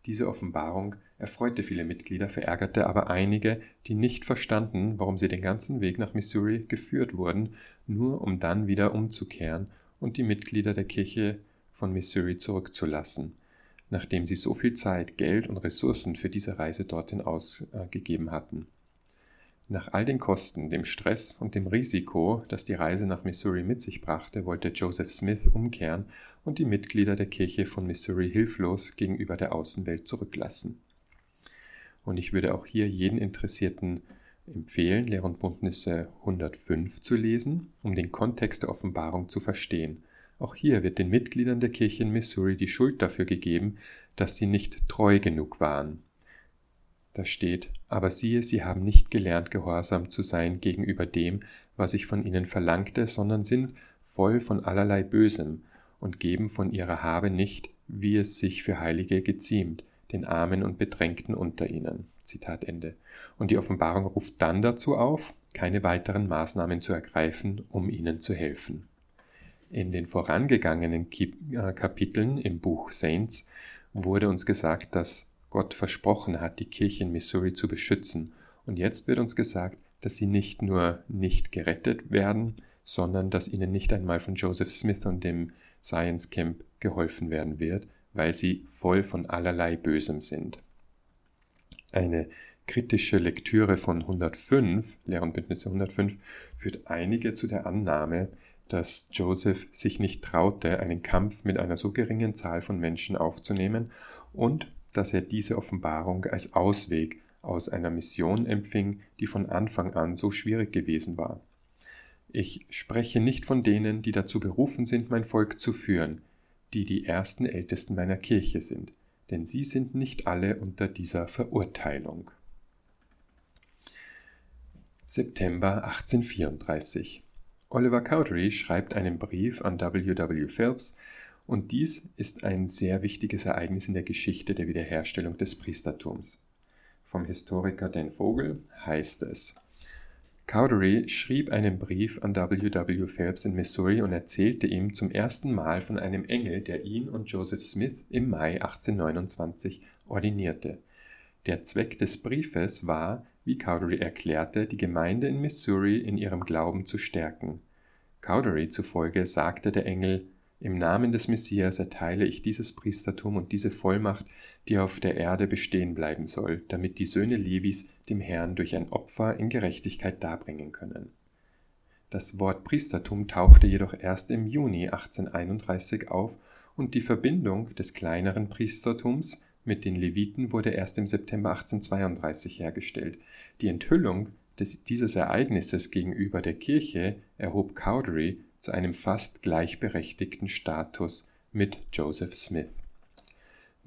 Diese Offenbarung erfreute viele Mitglieder, verärgerte aber einige, die nicht verstanden, warum sie den ganzen Weg nach Missouri geführt wurden, nur um dann wieder umzukehren und die Mitglieder der Kirche von Missouri zurückzulassen nachdem sie so viel Zeit, Geld und Ressourcen für diese Reise dorthin ausgegeben hatten. Nach all den Kosten, dem Stress und dem Risiko, das die Reise nach Missouri mit sich brachte, wollte Joseph Smith umkehren und die Mitglieder der Kirche von Missouri hilflos gegenüber der Außenwelt zurücklassen. Und ich würde auch hier jeden Interessierten empfehlen, Lehr und Bündnisse 105 zu lesen, um den Kontext der Offenbarung zu verstehen auch hier wird den Mitgliedern der Kirche in Missouri die Schuld dafür gegeben, dass sie nicht treu genug waren. Da steht, aber siehe, sie haben nicht gelernt, gehorsam zu sein gegenüber dem, was ich von ihnen verlangte, sondern sind voll von allerlei Bösem und geben von ihrer Habe nicht, wie es sich für Heilige geziemt, den Armen und Bedrängten unter ihnen. Zitat Ende. Und die Offenbarung ruft dann dazu auf, keine weiteren Maßnahmen zu ergreifen, um ihnen zu helfen. In den vorangegangenen äh, Kapiteln im Buch Saints wurde uns gesagt, dass Gott versprochen hat, die Kirche in Missouri zu beschützen. Und jetzt wird uns gesagt, dass sie nicht nur nicht gerettet werden, sondern dass ihnen nicht einmal von Joseph Smith und dem Science Camp geholfen werden wird, weil sie voll von allerlei Bösem sind. Eine kritische Lektüre von 105, Lehr- und Bündnisse 105, führt einige zu der Annahme, dass Joseph sich nicht traute, einen Kampf mit einer so geringen Zahl von Menschen aufzunehmen und dass er diese Offenbarung als Ausweg aus einer Mission empfing, die von Anfang an so schwierig gewesen war. Ich spreche nicht von denen, die dazu berufen sind, mein Volk zu führen, die die ersten Ältesten meiner Kirche sind, denn sie sind nicht alle unter dieser Verurteilung. September 1834 Oliver Cowdery schreibt einen Brief an W. W. Phelps und dies ist ein sehr wichtiges Ereignis in der Geschichte der Wiederherstellung des Priestertums. Vom Historiker Dan Vogel heißt es, Cowdery schrieb einen Brief an W. W. Phelps in Missouri und erzählte ihm zum ersten Mal von einem Engel, der ihn und Joseph Smith im Mai 1829 ordinierte. Der Zweck des Briefes war, wie Cowdery erklärte, die Gemeinde in Missouri in ihrem Glauben zu stärken. Cowdery zufolge sagte der Engel, im Namen des Messias erteile ich dieses Priestertum und diese Vollmacht, die auf der Erde bestehen bleiben soll, damit die Söhne Levis dem Herrn durch ein Opfer in Gerechtigkeit darbringen können. Das Wort Priestertum tauchte jedoch erst im Juni 1831 auf und die Verbindung des kleineren Priestertums mit den Leviten wurde erst im September 1832 hergestellt. Die Enthüllung des, dieses Ereignisses gegenüber der Kirche erhob Cowdery zu einem fast gleichberechtigten Status mit Joseph Smith.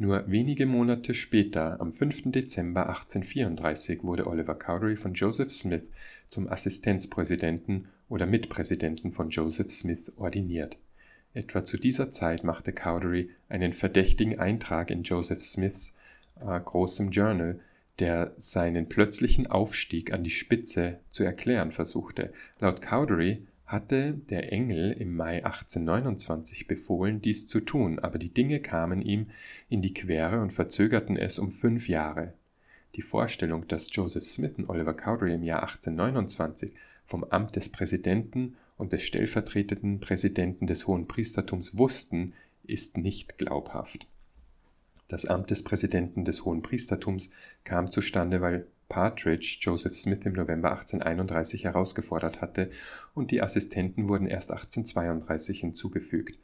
Nur wenige Monate später, am 5. Dezember 1834, wurde Oliver Cowdery von Joseph Smith zum Assistenzpräsidenten oder Mitpräsidenten von Joseph Smith ordiniert. Etwa zu dieser Zeit machte Cowdery einen verdächtigen Eintrag in Joseph Smiths äh, großem Journal, der seinen plötzlichen Aufstieg an die Spitze zu erklären versuchte. Laut Cowdery hatte der Engel im Mai 1829 befohlen, dies zu tun, aber die Dinge kamen ihm in die Quere und verzögerten es um fünf Jahre. Die Vorstellung, dass Joseph Smith und Oliver Cowdery im Jahr 1829 vom Amt des Präsidenten und des stellvertretenden Präsidenten des Hohen Priestertums wussten, ist nicht glaubhaft. Das Amt des Präsidenten des Hohen Priestertums kam zustande, weil Partridge Joseph Smith im November 1831 herausgefordert hatte und die Assistenten wurden erst 1832 hinzugefügt.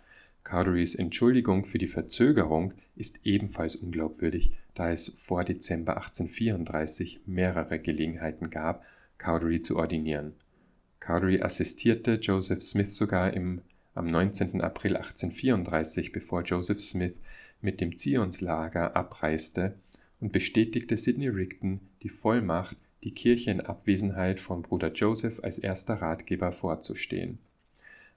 Cowderys Entschuldigung für die Verzögerung ist ebenfalls unglaubwürdig, da es vor Dezember 1834 mehrere Gelegenheiten gab, Cowdery zu ordinieren. Cowdery assistierte Joseph Smith sogar im, am 19. April 1834, bevor Joseph Smith mit dem Zionslager abreiste und bestätigte Sidney Rigdon die Vollmacht, die Kirche in Abwesenheit von Bruder Joseph als erster Ratgeber vorzustehen.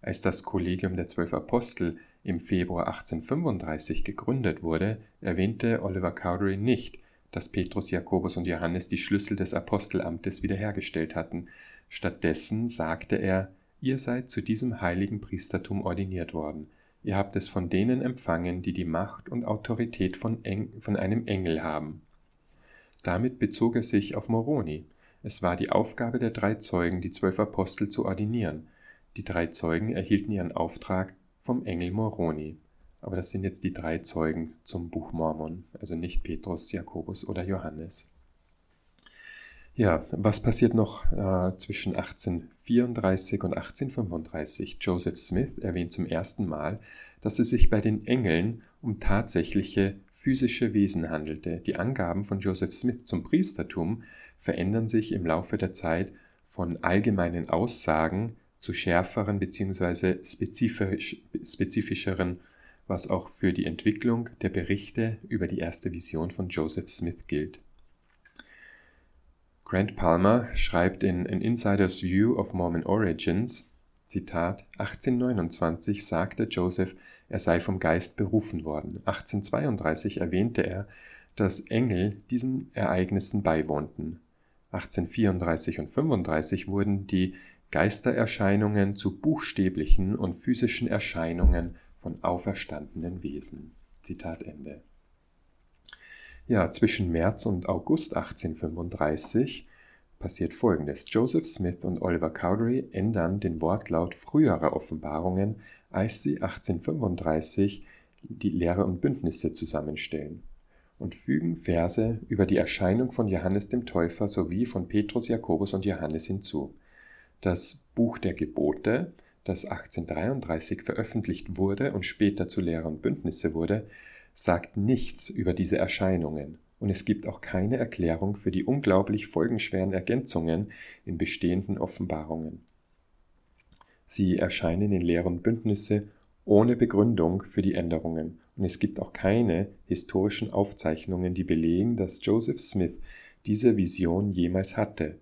Als das Kollegium der Zwölf Apostel im Februar 1835 gegründet wurde, erwähnte Oliver Cowdery nicht, dass Petrus, Jakobus und Johannes die Schlüssel des Apostelamtes wiederhergestellt hatten. Stattdessen sagte er, ihr seid zu diesem heiligen Priestertum ordiniert worden. Ihr habt es von denen empfangen, die die Macht und Autorität von, Eng von einem Engel haben. Damit bezog er sich auf Moroni. Es war die Aufgabe der drei Zeugen, die zwölf Apostel zu ordinieren. Die drei Zeugen erhielten ihren Auftrag vom Engel Moroni. Aber das sind jetzt die drei Zeugen zum Buch Mormon, also nicht Petrus, Jakobus oder Johannes. Ja, was passiert noch äh, zwischen 1834 und 1835? Joseph Smith erwähnt zum ersten Mal, dass es sich bei den Engeln um tatsächliche physische Wesen handelte. Die Angaben von Joseph Smith zum Priestertum verändern sich im Laufe der Zeit von allgemeinen Aussagen zu schärferen bzw. Spezifisch, spezifischeren, was auch für die Entwicklung der Berichte über die erste Vision von Joseph Smith gilt. Grant Palmer schreibt in An Insider's View of Mormon Origins, Zitat, 1829 sagte Joseph, er sei vom Geist berufen worden. 1832 erwähnte er, dass Engel diesen Ereignissen beiwohnten. 1834 und 35 wurden die Geistererscheinungen zu buchstäblichen und physischen Erscheinungen von auferstandenen Wesen. Zitat Ende. Ja, zwischen März und August 1835 passiert Folgendes. Joseph Smith und Oliver Cowdery ändern den Wortlaut früherer Offenbarungen, als sie 1835 die Lehre und Bündnisse zusammenstellen und fügen Verse über die Erscheinung von Johannes dem Täufer sowie von Petrus, Jakobus und Johannes hinzu. Das Buch der Gebote, das 1833 veröffentlicht wurde und später zu Lehre und Bündnisse wurde, sagt nichts über diese Erscheinungen, und es gibt auch keine Erklärung für die unglaublich folgenschweren Ergänzungen in bestehenden Offenbarungen. Sie erscheinen in leeren Bündnisse ohne Begründung für die Änderungen, und es gibt auch keine historischen Aufzeichnungen, die belegen, dass Joseph Smith diese Vision jemals hatte.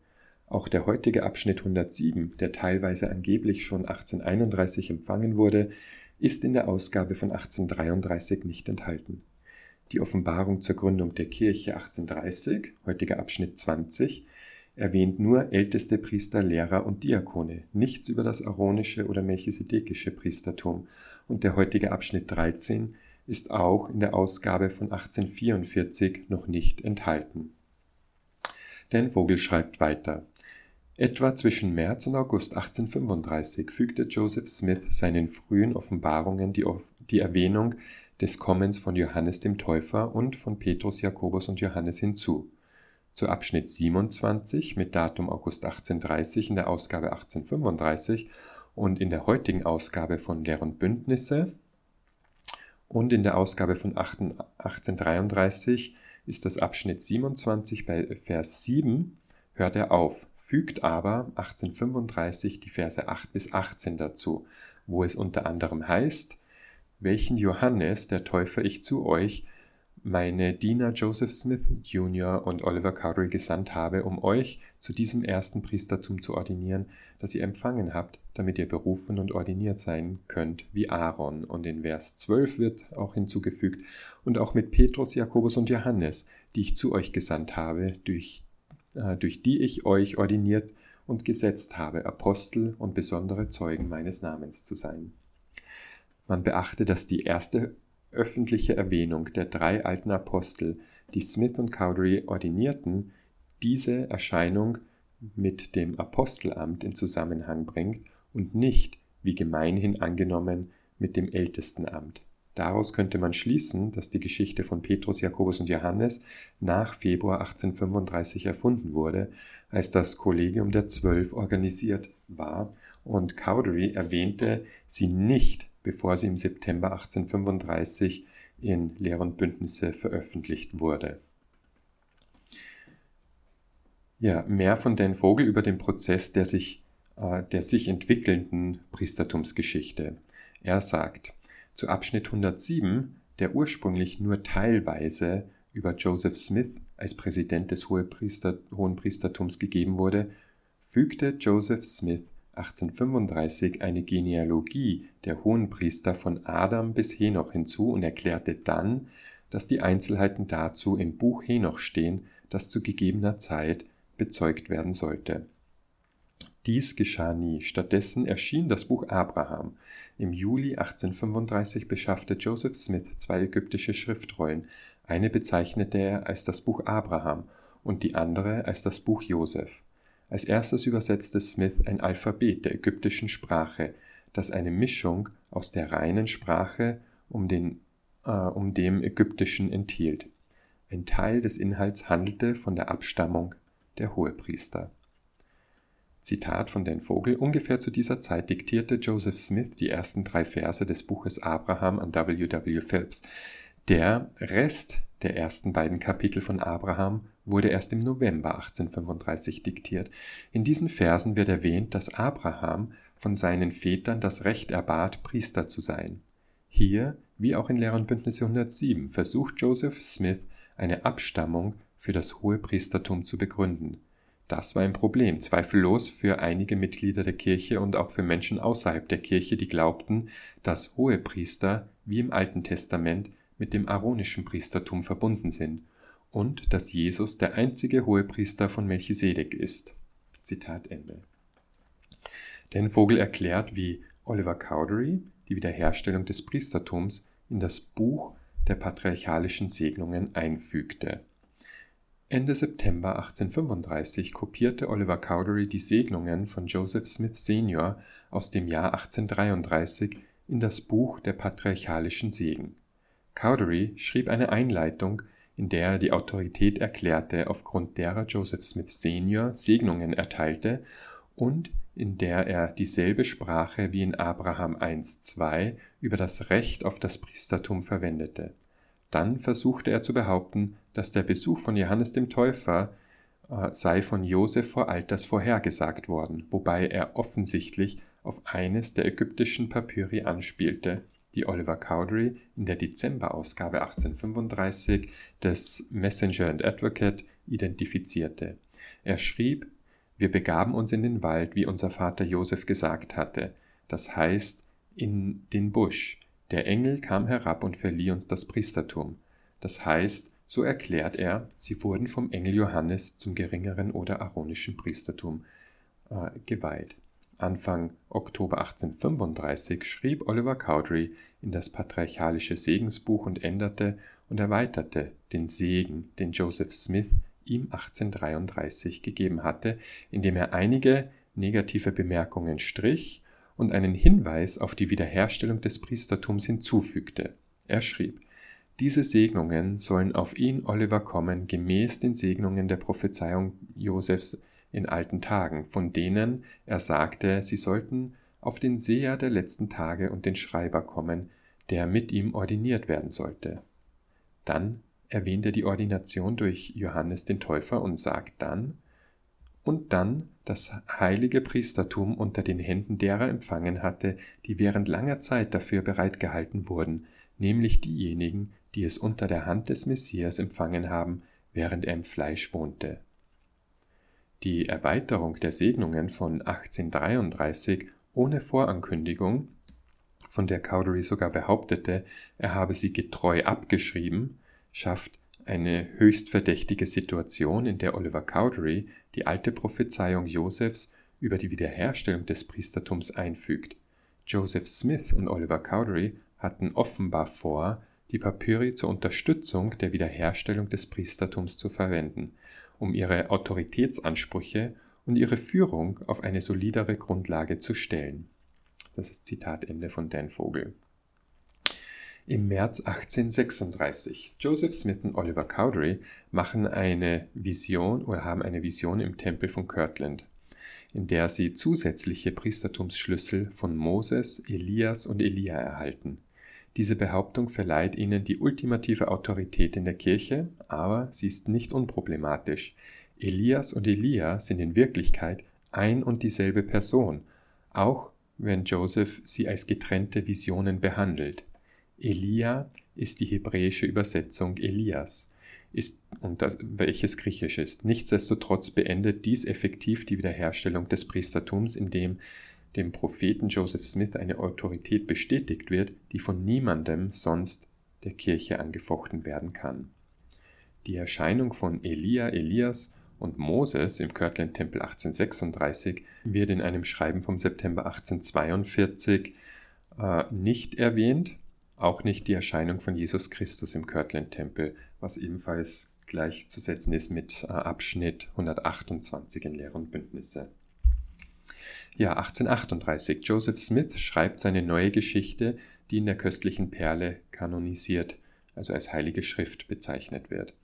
Auch der heutige Abschnitt 107, der teilweise angeblich schon 1831 empfangen wurde, ist in der Ausgabe von 1833 nicht enthalten. Die Offenbarung zur Gründung der Kirche 1830, heutiger Abschnitt 20, erwähnt nur älteste Priester, Lehrer und Diakone, nichts über das aaronische oder melchisedekische Priestertum, und der heutige Abschnitt 13 ist auch in der Ausgabe von 1844 noch nicht enthalten. Dan Vogel schreibt weiter. Etwa zwischen März und August 1835 fügte Joseph Smith seinen frühen Offenbarungen die, die Erwähnung des Kommens von Johannes dem Täufer und von Petrus, Jakobus und Johannes hinzu. Zu Abschnitt 27 mit Datum August 1830 in der Ausgabe 1835 und in der heutigen Ausgabe von Lehr und Bündnisse und in der Ausgabe von 1833 ist das Abschnitt 27 bei Vers 7 hört er auf, fügt aber 1835 die Verse 8 bis 18 dazu, wo es unter anderem heißt, welchen Johannes, der Täufer, ich zu euch meine Diener Joseph Smith Jr. und Oliver Cowdery gesandt habe, um euch zu diesem ersten Priestertum zu ordinieren, das ihr empfangen habt, damit ihr berufen und ordiniert sein könnt wie Aaron. Und in Vers 12 wird auch hinzugefügt, und auch mit Petrus, Jakobus und Johannes, die ich zu euch gesandt habe, durch, durch die ich euch ordiniert und gesetzt habe, Apostel und besondere Zeugen meines Namens zu sein. Man beachte, dass die erste öffentliche Erwähnung der drei alten Apostel, die Smith und Cowdery ordinierten, diese Erscheinung mit dem Apostelamt in Zusammenhang bringt und nicht, wie gemeinhin angenommen, mit dem Ältestenamt. Daraus könnte man schließen, dass die Geschichte von Petrus, Jakobus und Johannes nach Februar 1835 erfunden wurde, als das Kollegium der Zwölf organisiert war und Cowdery erwähnte sie nicht bevor sie im September 1835 in Lehr und Bündnisse veröffentlicht wurde. Ja, mehr von Dan Vogel über den Prozess der sich, äh, der sich entwickelnden Priestertumsgeschichte. Er sagt, zu Abschnitt 107, der ursprünglich nur teilweise über Joseph Smith als Präsident des Hohenpriestertums gegeben wurde, fügte Joseph Smith 1835 eine Genealogie der Hohenpriester von Adam bis Henoch hinzu und erklärte dann, dass die Einzelheiten dazu im Buch Henoch stehen, das zu gegebener Zeit bezeugt werden sollte. Dies geschah nie. Stattdessen erschien das Buch Abraham. Im Juli 1835 beschaffte Joseph Smith zwei ägyptische Schriftrollen. Eine bezeichnete er als das Buch Abraham und die andere als das Buch Joseph. Als erstes übersetzte Smith ein Alphabet der ägyptischen Sprache, das eine Mischung aus der reinen Sprache um, den, äh, um dem Ägyptischen enthielt. Ein Teil des Inhalts handelte von der Abstammung der Hohepriester. Zitat von Dan Vogel: Ungefähr zu dieser Zeit diktierte Joseph Smith die ersten drei Verse des Buches Abraham an W. W. Phelps. Der Rest der ersten beiden Kapitel von Abraham wurde erst im November 1835 diktiert. In diesen Versen wird erwähnt, dass Abraham von seinen Vätern das Recht erbat, Priester zu sein. Hier, wie auch in Lehr und Bündnis 107, versucht Joseph Smith eine Abstammung für das hohe Priestertum zu begründen. Das war ein Problem, zweifellos für einige Mitglieder der Kirche und auch für Menschen außerhalb der Kirche, die glaubten, dass hohe Priester, wie im Alten Testament, mit dem aaronischen Priestertum verbunden sind und dass Jesus der einzige Hohepriester von Melchisedek ist. Zitat Ende. Den Vogel erklärt, wie Oliver Cowdery die Wiederherstellung des Priestertums in das Buch der patriarchalischen Segnungen einfügte. Ende September 1835 kopierte Oliver Cowdery die Segnungen von Joseph Smith Senior aus dem Jahr 1833 in das Buch der patriarchalischen Segen. Cowdery schrieb eine Einleitung, in der er die Autorität erklärte, aufgrund derer Joseph Smith Senior Segnungen erteilte und in der er dieselbe Sprache wie in Abraham 1,2 über das Recht auf das Priestertum verwendete. Dann versuchte er zu behaupten, dass der Besuch von Johannes dem Täufer äh, sei von Josef vor Alters vorhergesagt worden, wobei er offensichtlich auf eines der ägyptischen Papyri anspielte, die Oliver Cowdery in der Dezemberausgabe 1835 des Messenger and Advocate identifizierte. Er schrieb, wir begaben uns in den Wald, wie unser Vater Josef gesagt hatte, das heißt in den Busch. Der Engel kam herab und verlieh uns das Priestertum. Das heißt, so erklärt er, sie wurden vom Engel Johannes zum geringeren oder aaronischen Priestertum äh, geweiht. Anfang Oktober 1835 schrieb Oliver Cowdery in das patriarchalische Segensbuch und änderte und erweiterte den Segen, den Joseph Smith ihm 1833 gegeben hatte, indem er einige negative Bemerkungen strich und einen Hinweis auf die Wiederherstellung des Priestertums hinzufügte. Er schrieb, diese Segnungen sollen auf ihn, Oliver, kommen, gemäß den Segnungen der Prophezeiung Josefs in alten Tagen, von denen er sagte, sie sollten auf den Seher der letzten Tage und den Schreiber kommen, der mit ihm ordiniert werden sollte. Dann erwähnt er die Ordination durch Johannes den Täufer und sagt dann, und dann das heilige Priestertum unter den Händen derer empfangen hatte, die während langer Zeit dafür bereitgehalten wurden, nämlich diejenigen, die es unter der Hand des Messias empfangen haben, während er im Fleisch wohnte. Die Erweiterung der Segnungen von 1833 ohne Vorankündigung, von der Cowdery sogar behauptete, er habe sie getreu abgeschrieben, schafft eine höchst verdächtige Situation, in der Oliver Cowdery die alte Prophezeiung Josefs über die Wiederherstellung des Priestertums einfügt. Joseph Smith und Oliver Cowdery hatten offenbar vor, die Papyri zur Unterstützung der Wiederherstellung des Priestertums zu verwenden, um ihre Autoritätsansprüche und ihre Führung auf eine solidere Grundlage zu stellen. Das ist Zitat Ende von Dan Vogel. Im März 1836. Joseph Smith und Oliver Cowdery machen eine Vision oder haben eine Vision im Tempel von Kirtland, in der sie zusätzliche Priestertumsschlüssel von Moses, Elias und Elia erhalten. Diese Behauptung verleiht ihnen die ultimative Autorität in der Kirche, aber sie ist nicht unproblematisch. Elias und Elia sind in Wirklichkeit ein und dieselbe Person, auch wenn Joseph sie als getrennte Visionen behandelt. Elia ist die hebräische Übersetzung Elias, ist, und das, welches griechisch ist. Nichtsdestotrotz beendet dies effektiv die Wiederherstellung des Priestertums, indem dem Propheten Joseph Smith eine Autorität bestätigt wird, die von niemandem sonst der Kirche angefochten werden kann. Die Erscheinung von Elia, Elias und Moses im Kirtland-Tempel 1836 wird in einem Schreiben vom September 1842 äh, nicht erwähnt, auch nicht die Erscheinung von Jesus Christus im Kirtland-Tempel, was ebenfalls gleichzusetzen ist mit äh, Abschnitt 128 in Lehre und Bündnisse. Ja, 1838. Joseph Smith schreibt seine neue Geschichte, die in der köstlichen Perle kanonisiert, also als heilige Schrift bezeichnet wird.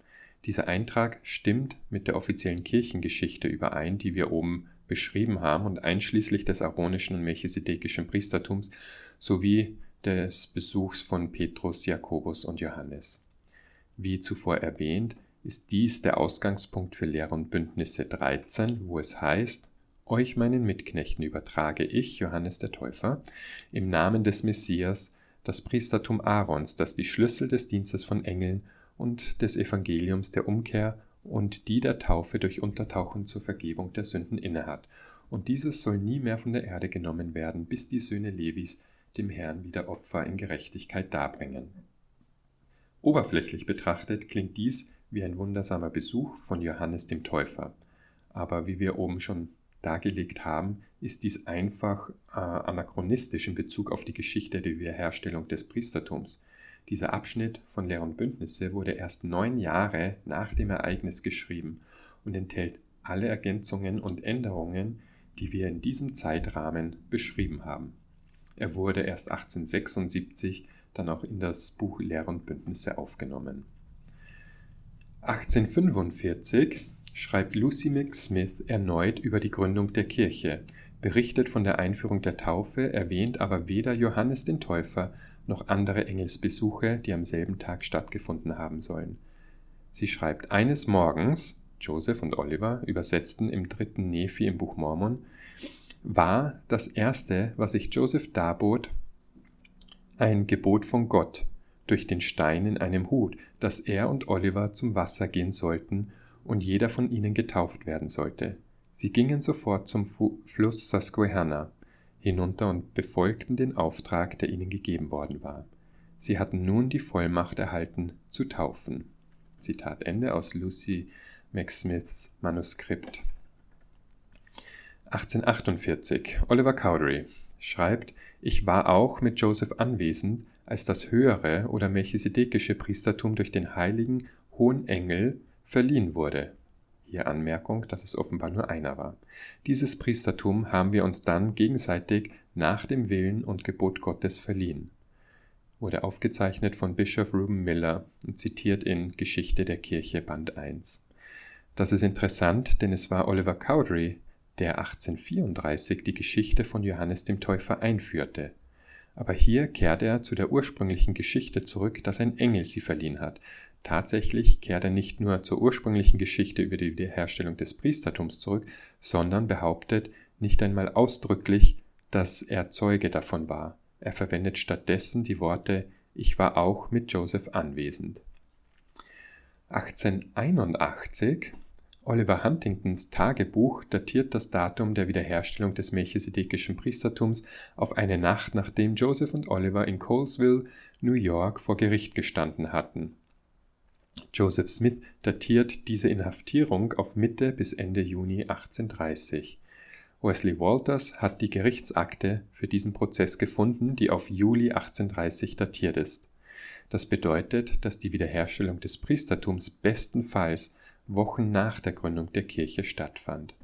Dieser Eintrag stimmt mit der offiziellen Kirchengeschichte überein, die wir oben beschrieben haben und einschließlich des aaronischen und melchisedekischen Priestertums sowie des Besuchs von Petrus, Jakobus und Johannes. Wie zuvor erwähnt, ist dies der Ausgangspunkt für Lehre und Bündnisse 13, wo es heißt, euch meinen Mitknechten übertrage ich, Johannes der Täufer, im Namen des Messias, das Priestertum Aarons, das die Schlüssel des Dienstes von Engeln und des Evangeliums der Umkehr und die der Taufe durch Untertauchen zur Vergebung der Sünden innehat. Und dieses soll nie mehr von der Erde genommen werden, bis die Söhne Levis dem Herrn wieder Opfer in Gerechtigkeit darbringen. Oberflächlich betrachtet klingt dies wie ein wundersamer Besuch von Johannes dem Täufer. Aber wie wir oben schon dargelegt haben, ist dies einfach äh, anachronistisch in Bezug auf die Geschichte der Wiederherstellung des Priestertums. Dieser Abschnitt von Lehr und Bündnisse wurde erst neun Jahre nach dem Ereignis geschrieben und enthält alle Ergänzungen und Änderungen, die wir in diesem Zeitrahmen beschrieben haben. Er wurde erst 1876 dann auch in das Buch Lehr und Bündnisse aufgenommen. 1845 schreibt Lucy McSmith erneut über die Gründung der Kirche, berichtet von der Einführung der Taufe, erwähnt aber weder Johannes den Täufer noch andere Engelsbesuche, die am selben Tag stattgefunden haben sollen. Sie schreibt eines Morgens, Joseph und Oliver übersetzten im dritten Nephi im Buch Mormon, war das erste, was ich Joseph darbot, ein Gebot von Gott durch den Stein in einem Hut, dass er und Oliver zum Wasser gehen sollten und jeder von ihnen getauft werden sollte. Sie gingen sofort zum Fluss Susquehanna hinunter und befolgten den Auftrag, der ihnen gegeben worden war. Sie hatten nun die Vollmacht erhalten, zu taufen. Zitat Ende aus Lucy McSmiths Manuskript. 1848. Oliver Cowdery schreibt, ich war auch mit Joseph anwesend, als das höhere oder melchisedekische Priestertum durch den heiligen hohen Engel verliehen wurde. Hier Anmerkung, dass es offenbar nur einer war. Dieses Priestertum haben wir uns dann gegenseitig nach dem Willen und Gebot Gottes verliehen. Wurde aufgezeichnet von Bischof Ruben Miller und zitiert in Geschichte der Kirche Band 1. Das ist interessant, denn es war Oliver Cowdery, der 1834 die Geschichte von Johannes dem Täufer einführte. Aber hier kehrt er zu der ursprünglichen Geschichte zurück, dass ein Engel sie verliehen hat. Tatsächlich kehrt er nicht nur zur ursprünglichen Geschichte über die Wiederherstellung des Priestertums zurück, sondern behauptet nicht einmal ausdrücklich, dass er Zeuge davon war. Er verwendet stattdessen die Worte Ich war auch mit Joseph anwesend. 1881 Oliver Huntingtons Tagebuch datiert das Datum der Wiederherstellung des melchisedekischen Priestertums auf eine Nacht, nachdem Joseph und Oliver in Colesville, New York, vor Gericht gestanden hatten. Joseph Smith datiert diese Inhaftierung auf Mitte bis Ende Juni 1830. Wesley Walters hat die Gerichtsakte für diesen Prozess gefunden, die auf Juli 1830 datiert ist. Das bedeutet, dass die Wiederherstellung des Priestertums bestenfalls Wochen nach der Gründung der Kirche stattfand.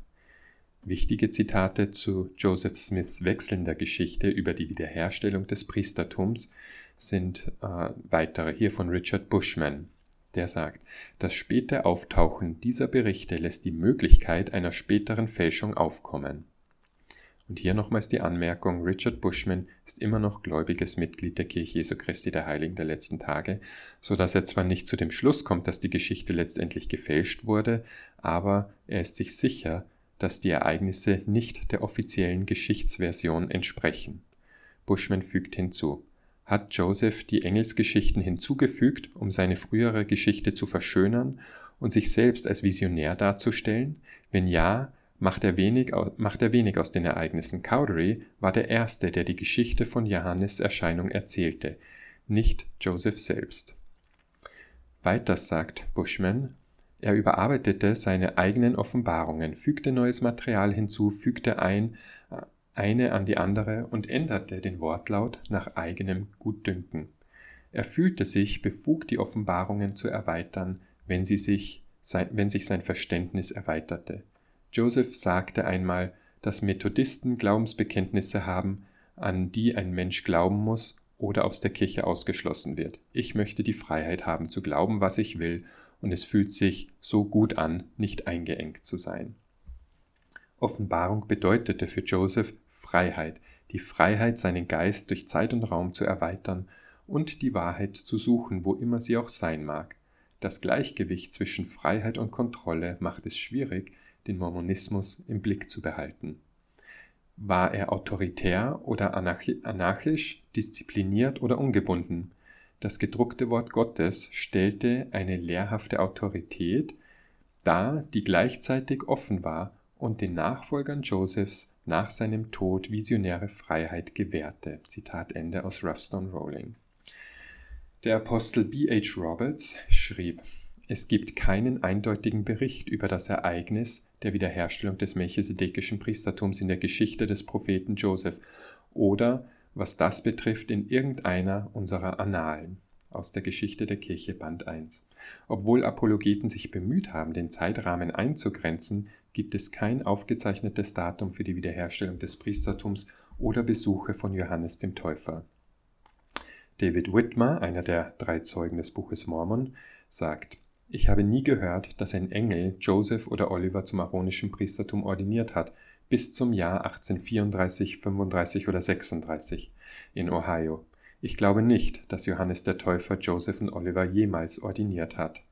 Wichtige Zitate zu Joseph Smiths wechselnder Geschichte über die Wiederherstellung des Priestertums sind äh, weitere hier von Richard Bushman. Der sagt, das späte Auftauchen dieser Berichte lässt die Möglichkeit einer späteren Fälschung aufkommen. Und hier nochmals die Anmerkung, Richard Bushman ist immer noch gläubiges Mitglied der Kirche Jesu Christi der Heiligen der letzten Tage, so dass er zwar nicht zu dem Schluss kommt, dass die Geschichte letztendlich gefälscht wurde, aber er ist sich sicher, dass die Ereignisse nicht der offiziellen Geschichtsversion entsprechen. Bushman fügt hinzu, hat Joseph die Engelsgeschichten hinzugefügt, um seine frühere Geschichte zu verschönern und sich selbst als Visionär darzustellen? Wenn ja, macht er wenig, macht er wenig aus den Ereignissen. Cowdery war der Erste, der die Geschichte von Johannes Erscheinung erzählte, nicht Joseph selbst. Weiters sagt Bushman, er überarbeitete seine eigenen Offenbarungen, fügte neues Material hinzu, fügte ein, eine an die andere und änderte den Wortlaut nach eigenem Gutdünken. Er fühlte sich befugt, die Offenbarungen zu erweitern, wenn, sie sich, wenn sich sein Verständnis erweiterte. Joseph sagte einmal, dass Methodisten Glaubensbekenntnisse haben, an die ein Mensch glauben muss oder aus der Kirche ausgeschlossen wird. Ich möchte die Freiheit haben zu glauben, was ich will, und es fühlt sich so gut an, nicht eingeengt zu sein. Offenbarung bedeutete für Joseph Freiheit, die Freiheit, seinen Geist durch Zeit und Raum zu erweitern und die Wahrheit zu suchen, wo immer sie auch sein mag. Das Gleichgewicht zwischen Freiheit und Kontrolle macht es schwierig, den Mormonismus im Blick zu behalten. War er autoritär oder anarchisch, diszipliniert oder ungebunden? Das gedruckte Wort Gottes stellte eine lehrhafte Autorität dar, die gleichzeitig offen war und den Nachfolgern Josephs nach seinem Tod visionäre Freiheit gewährte. Zitat Ende aus Roughstone Rolling. Der Apostel B. H. Roberts schrieb, es gibt keinen eindeutigen Bericht über das Ereignis der Wiederherstellung des melchisedekischen Priestertums in der Geschichte des Propheten Joseph oder, was das betrifft, in irgendeiner unserer Annalen aus der Geschichte der Kirche Band 1. Obwohl Apologeten sich bemüht haben, den Zeitrahmen einzugrenzen, gibt es kein aufgezeichnetes Datum für die Wiederherstellung des Priestertums oder Besuche von Johannes dem Täufer. David Whitmer, einer der drei Zeugen des Buches Mormon, sagt, ich habe nie gehört, dass ein Engel Joseph oder Oliver zum aaronischen Priestertum ordiniert hat, bis zum Jahr 1834, 35 oder 36 in Ohio. Ich glaube nicht, dass Johannes der Täufer Joseph und Oliver jemals ordiniert hat.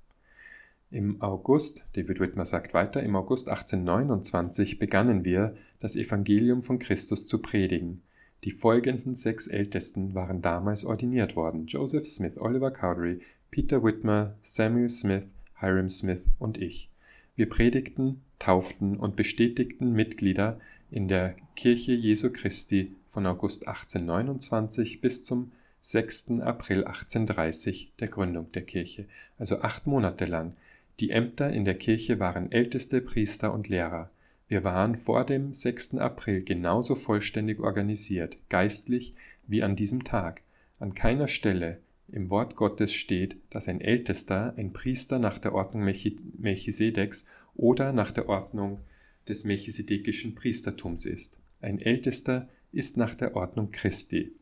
Im August, David Whitmer sagt weiter, im August 1829 begannen wir, das Evangelium von Christus zu predigen. Die folgenden sechs Ältesten waren damals ordiniert worden: Joseph Smith, Oliver Cowdery, Peter Whitmer, Samuel Smith, Hiram Smith und ich. Wir predigten, tauften und bestätigten Mitglieder in der Kirche Jesu Christi von August 1829 bis zum 6. April 1830, der Gründung der Kirche, also acht Monate lang. Die Ämter in der Kirche waren Älteste, Priester und Lehrer. Wir waren vor dem 6. April genauso vollständig organisiert, geistlich wie an diesem Tag. An keiner Stelle im Wort Gottes steht, dass ein Ältester ein Priester nach der Ordnung Melchisedeks oder nach der Ordnung des melchisedekischen Priestertums ist. Ein Ältester ist nach der Ordnung Christi.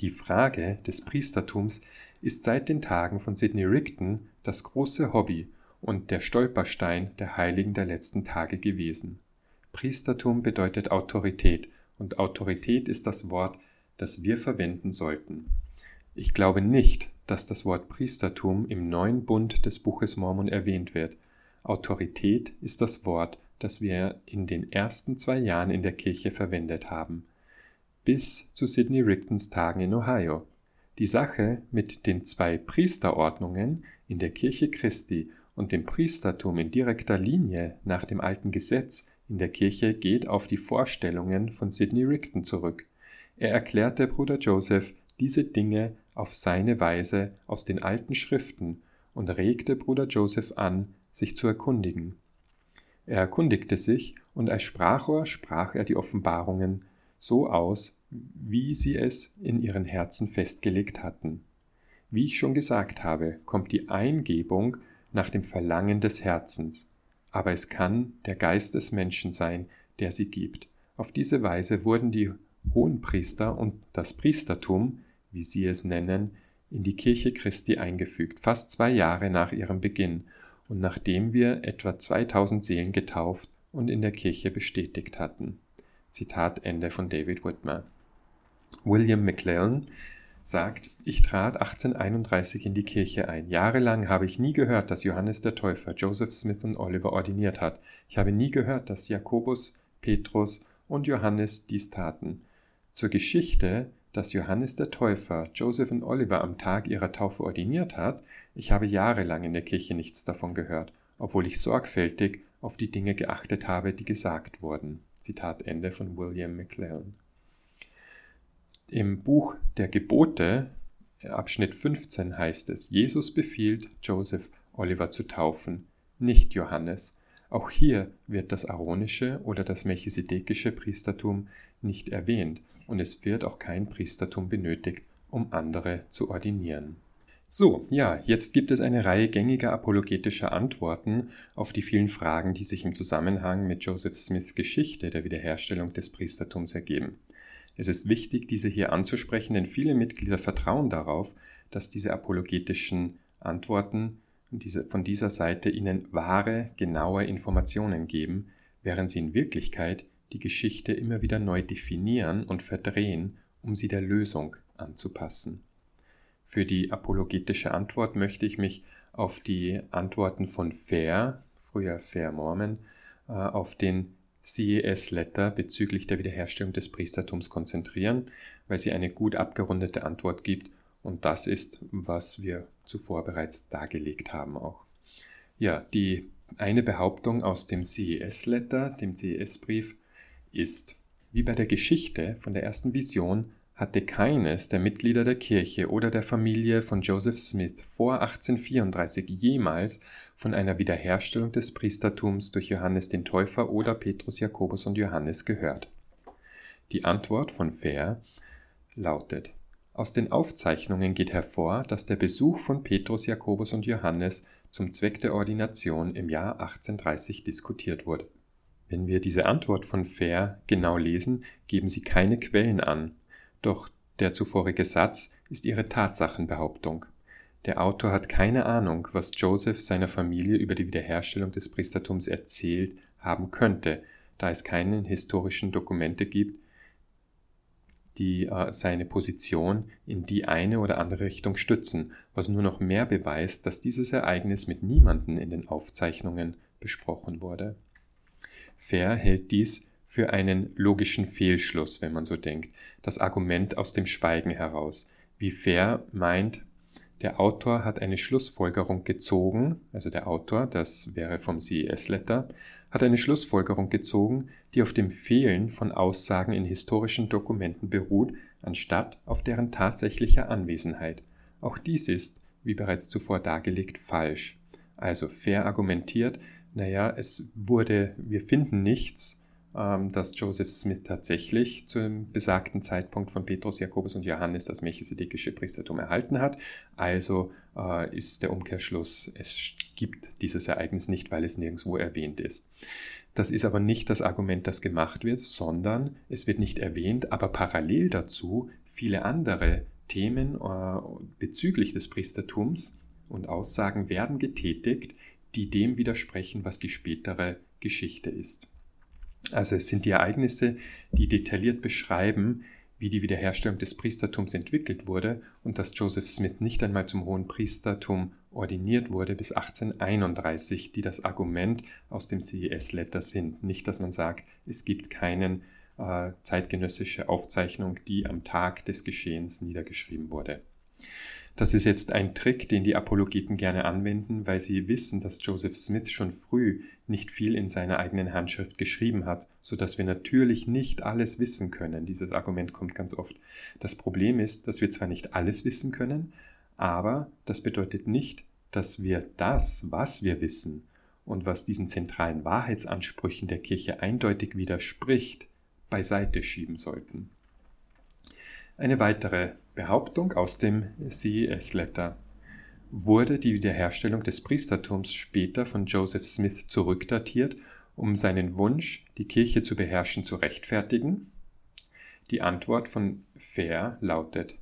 Die Frage des Priestertums ist seit den Tagen von Sidney Rigdon das große Hobby und der Stolperstein der Heiligen der letzten Tage gewesen. Priestertum bedeutet Autorität und Autorität ist das Wort, das wir verwenden sollten. Ich glaube nicht, dass das Wort Priestertum im neuen Bund des Buches Mormon erwähnt wird. Autorität ist das Wort, das wir in den ersten zwei Jahren in der Kirche verwendet haben, bis zu Sidney Rigdons Tagen in Ohio. Die Sache mit den zwei Priesterordnungen in der Kirche Christi und dem Priestertum in direkter Linie nach dem alten Gesetz in der Kirche geht auf die Vorstellungen von Sidney Rigdon zurück. Er erklärte Bruder Joseph diese Dinge auf seine Weise aus den alten Schriften und regte Bruder Joseph an, sich zu erkundigen. Er erkundigte sich, und als Sprachrohr sprach er die Offenbarungen so aus, wie sie es in ihren Herzen festgelegt hatten. Wie ich schon gesagt habe, kommt die Eingebung nach dem Verlangen des Herzens, aber es kann der Geist des Menschen sein, der sie gibt. Auf diese Weise wurden die Hohenpriester und das Priestertum, wie sie es nennen, in die Kirche Christi eingefügt, fast zwei Jahre nach ihrem Beginn und nachdem wir etwa 2000 Seelen getauft und in der Kirche bestätigt hatten. Zitat Ende von David Whitmer. William McLellan sagt, ich trat 1831 in die Kirche ein. Jahrelang habe ich nie gehört, dass Johannes der Täufer Joseph Smith und Oliver ordiniert hat. Ich habe nie gehört, dass Jakobus, Petrus und Johannes dies taten. Zur Geschichte, dass Johannes der Täufer Joseph und Oliver am Tag ihrer Taufe ordiniert hat, ich habe jahrelang in der Kirche nichts davon gehört, obwohl ich sorgfältig auf die Dinge geachtet habe, die gesagt wurden. Zitat Ende von William McLellan. Im Buch der Gebote, Abschnitt 15 heißt es, Jesus befiehlt Joseph Oliver zu taufen, nicht Johannes. Auch hier wird das aaronische oder das melchisedekische Priestertum nicht erwähnt und es wird auch kein Priestertum benötigt, um andere zu ordinieren. So, ja, jetzt gibt es eine Reihe gängiger apologetischer Antworten auf die vielen Fragen, die sich im Zusammenhang mit Joseph Smiths Geschichte der Wiederherstellung des Priestertums ergeben. Es ist wichtig, diese hier anzusprechen, denn viele Mitglieder vertrauen darauf, dass diese apologetischen Antworten von dieser Seite ihnen wahre, genaue Informationen geben, während sie in Wirklichkeit die Geschichte immer wieder neu definieren und verdrehen, um sie der Lösung anzupassen. Für die apologetische Antwort möchte ich mich auf die Antworten von Fair, früher Fair Mormon, äh, auf den CES-Letter bezüglich der Wiederherstellung des Priestertums konzentrieren, weil sie eine gut abgerundete Antwort gibt und das ist, was wir zuvor bereits dargelegt haben auch. Ja, die eine Behauptung aus dem CES-Letter, dem CES-Brief, ist, wie bei der Geschichte von der ersten Vision hatte keines der Mitglieder der Kirche oder der Familie von Joseph Smith vor 1834 jemals von einer Wiederherstellung des Priestertums durch Johannes den Täufer oder Petrus, Jakobus und Johannes gehört. Die Antwort von Fair lautet Aus den Aufzeichnungen geht hervor, dass der Besuch von Petrus, Jakobus und Johannes zum Zweck der Ordination im Jahr 1830 diskutiert wurde. Wenn wir diese Antwort von Fair genau lesen, geben sie keine Quellen an, doch der zuvorige Satz ist ihre Tatsachenbehauptung. Der Autor hat keine Ahnung, was Joseph seiner Familie über die Wiederherstellung des Priestertums erzählt haben könnte, da es keine historischen Dokumente gibt, die äh, seine Position in die eine oder andere Richtung stützen, was nur noch mehr beweist, dass dieses Ereignis mit niemanden in den Aufzeichnungen besprochen wurde. Fair hält dies für einen logischen Fehlschluss, wenn man so denkt, das Argument aus dem Schweigen heraus. Wie Fair meint, der Autor hat eine Schlussfolgerung gezogen, also der Autor, das wäre vom CES-Letter, hat eine Schlussfolgerung gezogen, die auf dem Fehlen von Aussagen in historischen Dokumenten beruht, anstatt auf deren tatsächlicher Anwesenheit. Auch dies ist, wie bereits zuvor dargelegt, falsch. Also fair argumentiert, naja, es wurde, wir finden nichts, dass Joseph Smith tatsächlich zum besagten Zeitpunkt von Petrus, Jakobus und Johannes das melchisedekische Priestertum erhalten hat. Also äh, ist der Umkehrschluss, es gibt dieses Ereignis nicht, weil es nirgendwo erwähnt ist. Das ist aber nicht das Argument, das gemacht wird, sondern es wird nicht erwähnt, aber parallel dazu viele andere Themen äh, bezüglich des Priestertums und Aussagen werden getätigt, die dem widersprechen, was die spätere Geschichte ist. Also es sind die Ereignisse, die detailliert beschreiben, wie die Wiederherstellung des Priestertums entwickelt wurde und dass Joseph Smith nicht einmal zum hohen Priestertum ordiniert wurde bis 1831, die das Argument aus dem CES-Letter sind. Nicht, dass man sagt, es gibt keine äh, zeitgenössische Aufzeichnung, die am Tag des Geschehens niedergeschrieben wurde. Das ist jetzt ein Trick, den die Apologeten gerne anwenden, weil sie wissen, dass Joseph Smith schon früh nicht viel in seiner eigenen Handschrift geschrieben hat, so dass wir natürlich nicht alles wissen können. Dieses Argument kommt ganz oft. Das Problem ist, dass wir zwar nicht alles wissen können, aber das bedeutet nicht, dass wir das, was wir wissen und was diesen zentralen Wahrheitsansprüchen der Kirche eindeutig widerspricht, beiseite schieben sollten. Eine weitere Behauptung aus dem CES-Letter. Wurde die Wiederherstellung des Priestertums später von Joseph Smith zurückdatiert, um seinen Wunsch, die Kirche zu beherrschen, zu rechtfertigen? Die Antwort von Fair lautet,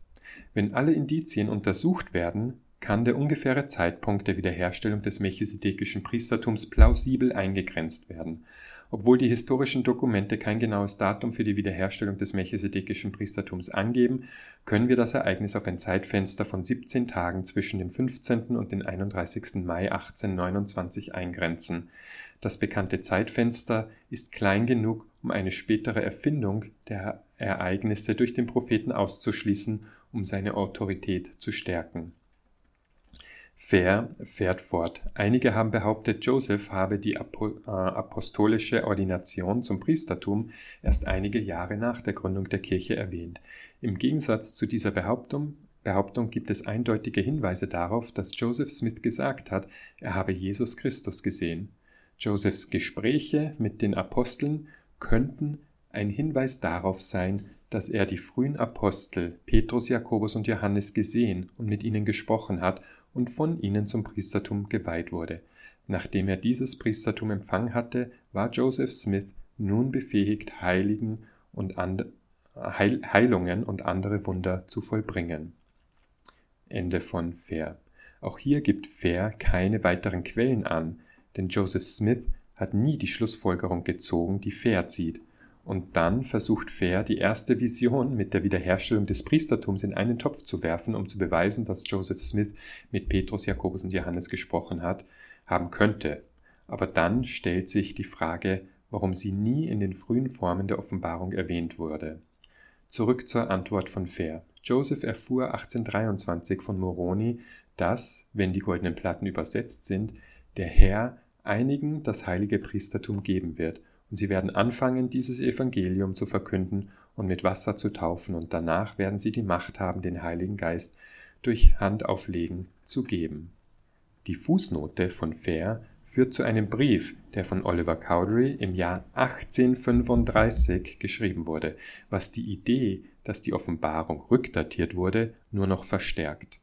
wenn alle Indizien untersucht werden, kann der ungefähre Zeitpunkt der Wiederherstellung des melchisedekischen Priestertums plausibel eingegrenzt werden obwohl die historischen Dokumente kein genaues Datum für die Wiederherstellung des melchisedekischen Priestertums angeben, können wir das Ereignis auf ein Zeitfenster von 17 Tagen zwischen dem 15. und dem 31. Mai 1829 eingrenzen. Das bekannte Zeitfenster ist klein genug, um eine spätere Erfindung der Ereignisse durch den Propheten auszuschließen, um seine Autorität zu stärken Fair fährt fort. Einige haben behauptet, Joseph habe die äh, apostolische Ordination zum Priestertum erst einige Jahre nach der Gründung der Kirche erwähnt. Im Gegensatz zu dieser Behauptung, Behauptung gibt es eindeutige Hinweise darauf, dass Joseph Smith gesagt hat, er habe Jesus Christus gesehen. Josephs Gespräche mit den Aposteln könnten ein Hinweis darauf sein, dass er die frühen Apostel Petrus, Jakobus und Johannes gesehen und mit ihnen gesprochen hat und von ihnen zum Priestertum geweiht wurde. Nachdem er dieses Priestertum empfangen hatte, war Joseph Smith nun befähigt, Heiligen und and Heil Heilungen und andere Wunder zu vollbringen. Ende von Fair. Auch hier gibt Fair keine weiteren Quellen an, denn Joseph Smith hat nie die Schlussfolgerung gezogen, die Fair zieht. Und dann versucht Fair, die erste Vision mit der Wiederherstellung des Priestertums in einen Topf zu werfen, um zu beweisen, dass Joseph Smith mit Petrus, Jakobus und Johannes gesprochen hat, haben könnte. Aber dann stellt sich die Frage, warum sie nie in den frühen Formen der Offenbarung erwähnt wurde. Zurück zur Antwort von Fair. Joseph erfuhr 1823 von Moroni, dass, wenn die goldenen Platten übersetzt sind, der Herr einigen das heilige Priestertum geben wird und sie werden anfangen, dieses Evangelium zu verkünden und mit Wasser zu taufen, und danach werden sie die Macht haben, den Heiligen Geist durch Handauflegen zu geben. Die Fußnote von Fair führt zu einem Brief, der von Oliver Cowdery im Jahr 1835 geschrieben wurde, was die Idee, dass die Offenbarung rückdatiert wurde, nur noch verstärkt.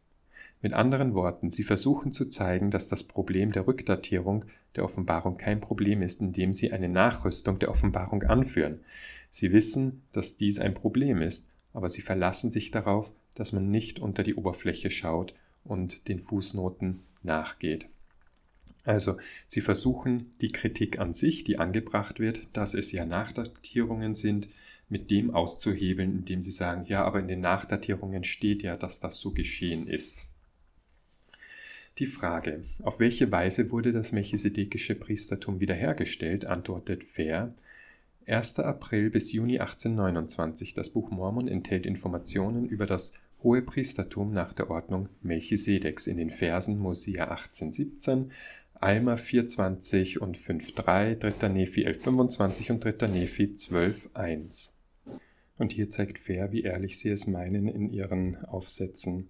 Mit anderen Worten, sie versuchen zu zeigen, dass das Problem der Rückdatierung der Offenbarung kein Problem ist, indem sie eine Nachrüstung der Offenbarung anführen. Sie wissen, dass dies ein Problem ist, aber sie verlassen sich darauf, dass man nicht unter die Oberfläche schaut und den Fußnoten nachgeht. Also, sie versuchen die Kritik an sich, die angebracht wird, dass es ja Nachdatierungen sind, mit dem auszuhebeln, indem sie sagen, ja, aber in den Nachdatierungen steht ja, dass das so geschehen ist. Die Frage, auf welche Weise wurde das melchisedekische Priestertum wiederhergestellt, antwortet Fair. 1. April bis Juni 1829. Das Buch Mormon enthält Informationen über das hohe Priestertum nach der Ordnung Melchisedeks in den Versen Mosia 1817, Alma 420 und 5.3, 3. Nephi 1125 und 3. Nephi 12.1. Und hier zeigt Fair, wie ehrlich sie es meinen in ihren Aufsätzen.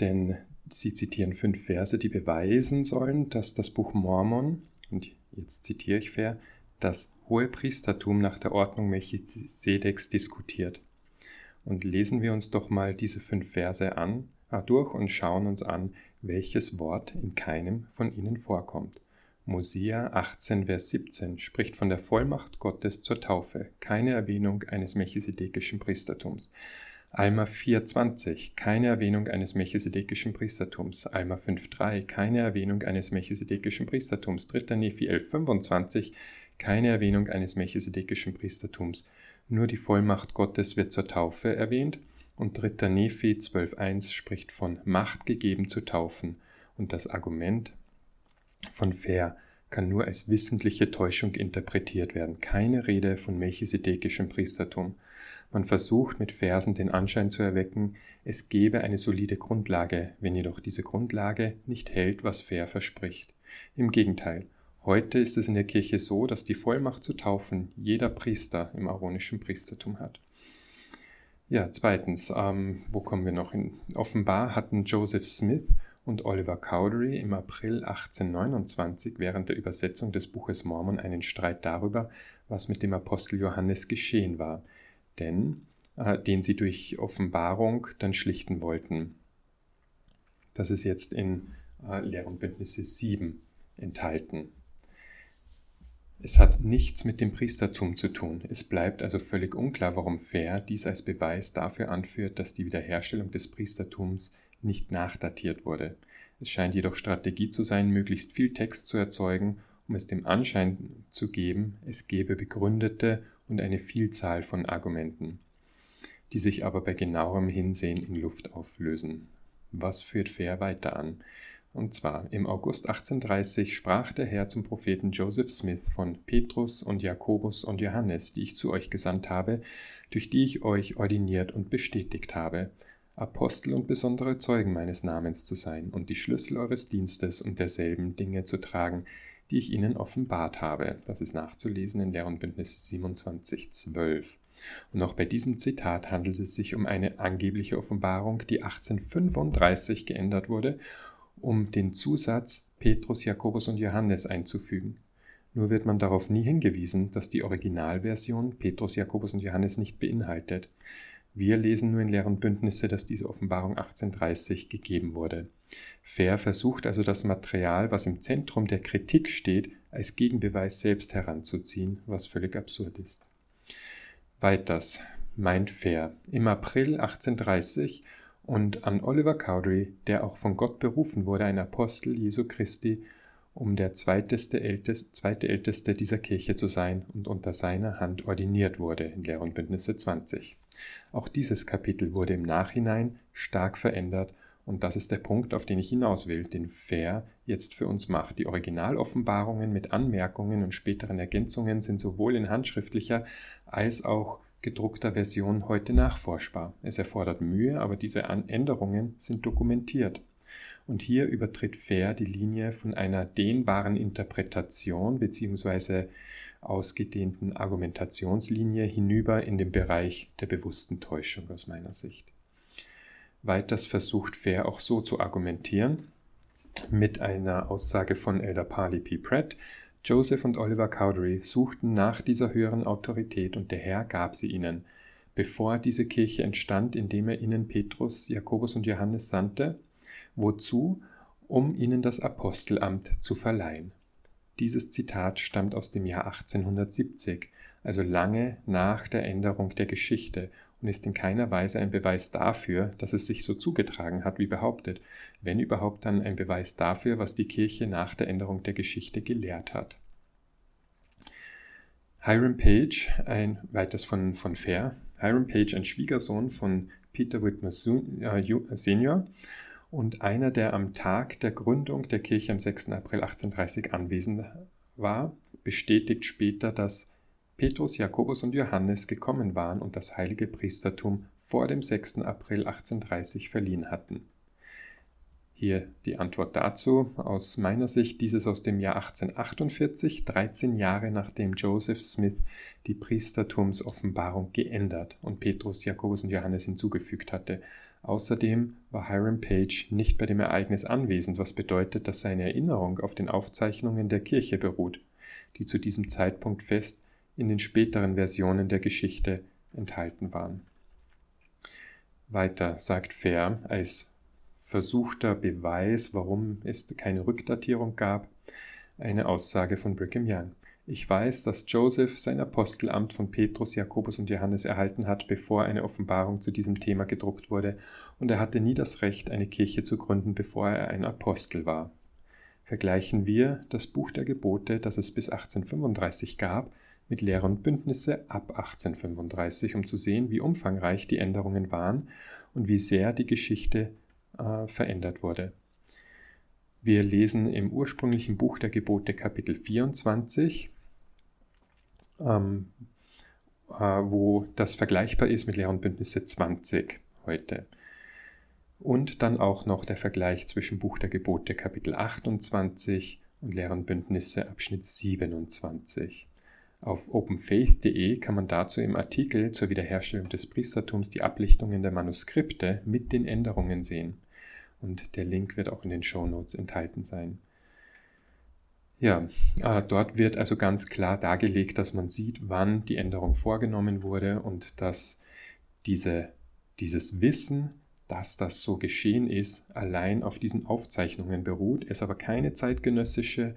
Denn Sie zitieren fünf Verse, die beweisen sollen, dass das Buch Mormon, und jetzt zitiere ich fair, das hohe Priestertum nach der Ordnung Melchisedeks diskutiert. Und lesen wir uns doch mal diese fünf Verse an, äh, durch und schauen uns an, welches Wort in keinem von ihnen vorkommt. Mosia 18, Vers 17 spricht von der Vollmacht Gottes zur Taufe, keine Erwähnung eines melchisedekischen Priestertums. Alma 4,20, keine Erwähnung eines melchisedekischen Priestertums. Alma 5,3, keine Erwähnung eines melchisedekischen Priestertums. 3. Nephi 11,25, keine Erwähnung eines melchisedekischen Priestertums. Nur die Vollmacht Gottes wird zur Taufe erwähnt. Und 3. Nephi 12,1 spricht von Macht gegeben zu taufen. Und das Argument von Fair kann nur als wissentliche Täuschung interpretiert werden. Keine Rede von melchisedekischem Priestertum. Man versucht mit Versen den Anschein zu erwecken, es gebe eine solide Grundlage, wenn jedoch diese Grundlage nicht hält, was Fair verspricht. Im Gegenteil, heute ist es in der Kirche so, dass die Vollmacht zu taufen jeder Priester im aaronischen Priestertum hat. Ja, zweitens, ähm, wo kommen wir noch hin? Offenbar hatten Joseph Smith und Oliver Cowdery im April 1829 während der Übersetzung des Buches Mormon einen Streit darüber, was mit dem Apostel Johannes geschehen war, denn äh, den sie durch Offenbarung dann schlichten wollten. Das ist jetzt in äh, Lehr und Bündnisse 7 enthalten. Es hat nichts mit dem Priestertum zu tun. Es bleibt also völlig unklar, warum Fair dies als Beweis dafür anführt, dass die Wiederherstellung des Priestertums nicht nachdatiert wurde. Es scheint jedoch Strategie zu sein, möglichst viel Text zu erzeugen, um es dem Anschein zu geben, es gebe begründete und eine Vielzahl von Argumenten, die sich aber bei genauerem Hinsehen in Luft auflösen. Was führt Fair weiter an? Und zwar im August 1830 sprach der Herr zum Propheten Joseph Smith von Petrus und Jakobus und Johannes, die ich zu euch gesandt habe, durch die ich euch ordiniert und bestätigt habe, Apostel und besondere Zeugen meines Namens zu sein und die Schlüssel eures Dienstes und derselben Dinge zu tragen, die ich ihnen offenbart habe. Das ist nachzulesen in Lehr und Bündnis 27, 12. Und auch bei diesem Zitat handelt es sich um eine angebliche Offenbarung, die 1835 geändert wurde um den Zusatz Petrus, Jakobus und Johannes einzufügen. Nur wird man darauf nie hingewiesen, dass die Originalversion Petrus, Jakobus und Johannes nicht beinhaltet. Wir lesen nur in leeren Bündnisse, dass diese Offenbarung 1830 gegeben wurde. Fair versucht also das Material, was im Zentrum der Kritik steht, als Gegenbeweis selbst heranzuziehen, was völlig absurd ist. Weiters meint Fair, im April 1830 und an Oliver Cowdery, der auch von Gott berufen wurde, ein Apostel Jesu Christi, um der zweiteste, älteste, zweite Älteste dieser Kirche zu sein und unter seiner Hand ordiniert wurde in Lehr und Bündnisse 20. Auch dieses Kapitel wurde im Nachhinein stark verändert und das ist der Punkt, auf den ich hinaus will, den Fair jetzt für uns macht. Die Originaloffenbarungen mit Anmerkungen und späteren Ergänzungen sind sowohl in handschriftlicher als auch gedruckter Version heute nachforschbar. Es erfordert Mühe, aber diese Änderungen sind dokumentiert. Und hier übertritt Fair die Linie von einer dehnbaren Interpretation bzw. ausgedehnten Argumentationslinie hinüber in den Bereich der bewussten Täuschung aus meiner Sicht. Weiters versucht Fair auch so zu argumentieren, mit einer Aussage von Elder Parley P. Pratt, Joseph und Oliver Cowdery suchten nach dieser höheren Autorität und der Herr gab sie ihnen, bevor diese Kirche entstand, indem er ihnen Petrus, Jakobus und Johannes sandte, wozu? Um ihnen das Apostelamt zu verleihen. Dieses Zitat stammt aus dem Jahr 1870, also lange nach der Änderung der Geschichte und ist in keiner Weise ein Beweis dafür, dass es sich so zugetragen hat, wie behauptet, wenn überhaupt dann ein Beweis dafür, was die Kirche nach der Änderung der Geschichte gelehrt hat. Hiram Page, ein weiters von, von Fair, Hiram Page, ein Schwiegersohn von Peter Whitmer äh, Senior und einer, der am Tag der Gründung der Kirche am 6. April 1830 anwesend war, bestätigt später, dass Petrus, Jakobus und Johannes gekommen waren und das heilige Priestertum vor dem 6. April 1830 verliehen hatten. Hier die Antwort dazu. Aus meiner Sicht dieses aus dem Jahr 1848, 13 Jahre nachdem Joseph Smith die Priestertumsoffenbarung geändert und Petrus, Jakobus und Johannes hinzugefügt hatte. Außerdem war Hiram Page nicht bei dem Ereignis anwesend, was bedeutet, dass seine Erinnerung auf den Aufzeichnungen der Kirche beruht, die zu diesem Zeitpunkt fest in den späteren Versionen der Geschichte enthalten waren. Weiter sagt Fair als versuchter Beweis, warum es keine Rückdatierung gab, eine Aussage von Brigham Young. Ich weiß, dass Joseph sein Apostelamt von Petrus, Jakobus und Johannes erhalten hat, bevor eine Offenbarung zu diesem Thema gedruckt wurde, und er hatte nie das Recht, eine Kirche zu gründen, bevor er ein Apostel war. Vergleichen wir das Buch der Gebote, das es bis 1835 gab, mit Lehre und Bündnisse ab 1835, um zu sehen, wie umfangreich die Änderungen waren und wie sehr die Geschichte äh, verändert wurde. Wir lesen im ursprünglichen Buch der Gebote Kapitel 24 ähm, wo das vergleichbar ist mit Lehr- Bündnisse 20 heute. Und dann auch noch der Vergleich zwischen Buch der Gebote Kapitel 28 und Lehr- Bündnisse Abschnitt 27. Auf openfaith.de kann man dazu im Artikel zur Wiederherstellung des Priestertums die Ablichtungen der Manuskripte mit den Änderungen sehen. Und der Link wird auch in den Show Notes enthalten sein. Ja, äh, dort wird also ganz klar dargelegt, dass man sieht, wann die Änderung vorgenommen wurde und dass diese, dieses Wissen, dass das so geschehen ist, allein auf diesen Aufzeichnungen beruht, es aber keine zeitgenössische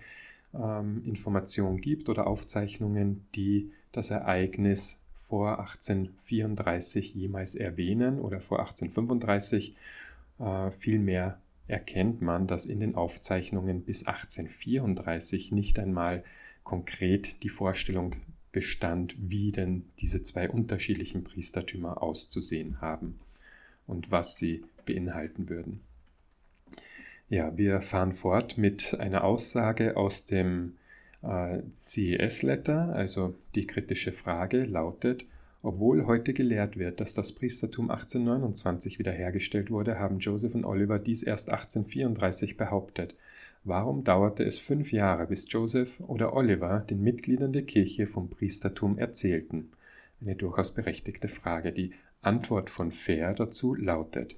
ähm, Information gibt oder Aufzeichnungen, die das Ereignis vor 1834 jemals erwähnen oder vor 1835. Äh, vielmehr erkennt man, dass in den Aufzeichnungen bis 1834 nicht einmal konkret die Vorstellung bestand, wie denn diese zwei unterschiedlichen Priestertümer auszusehen haben und was sie beinhalten würden. Ja, wir fahren fort mit einer Aussage aus dem äh, CES-Letter, also die kritische Frage lautet, obwohl heute gelehrt wird, dass das Priestertum 1829 wiederhergestellt wurde, haben Joseph und Oliver dies erst 1834 behauptet. Warum dauerte es fünf Jahre, bis Joseph oder Oliver den Mitgliedern der Kirche vom Priestertum erzählten? Eine durchaus berechtigte Frage. Die Antwort von Fair dazu lautet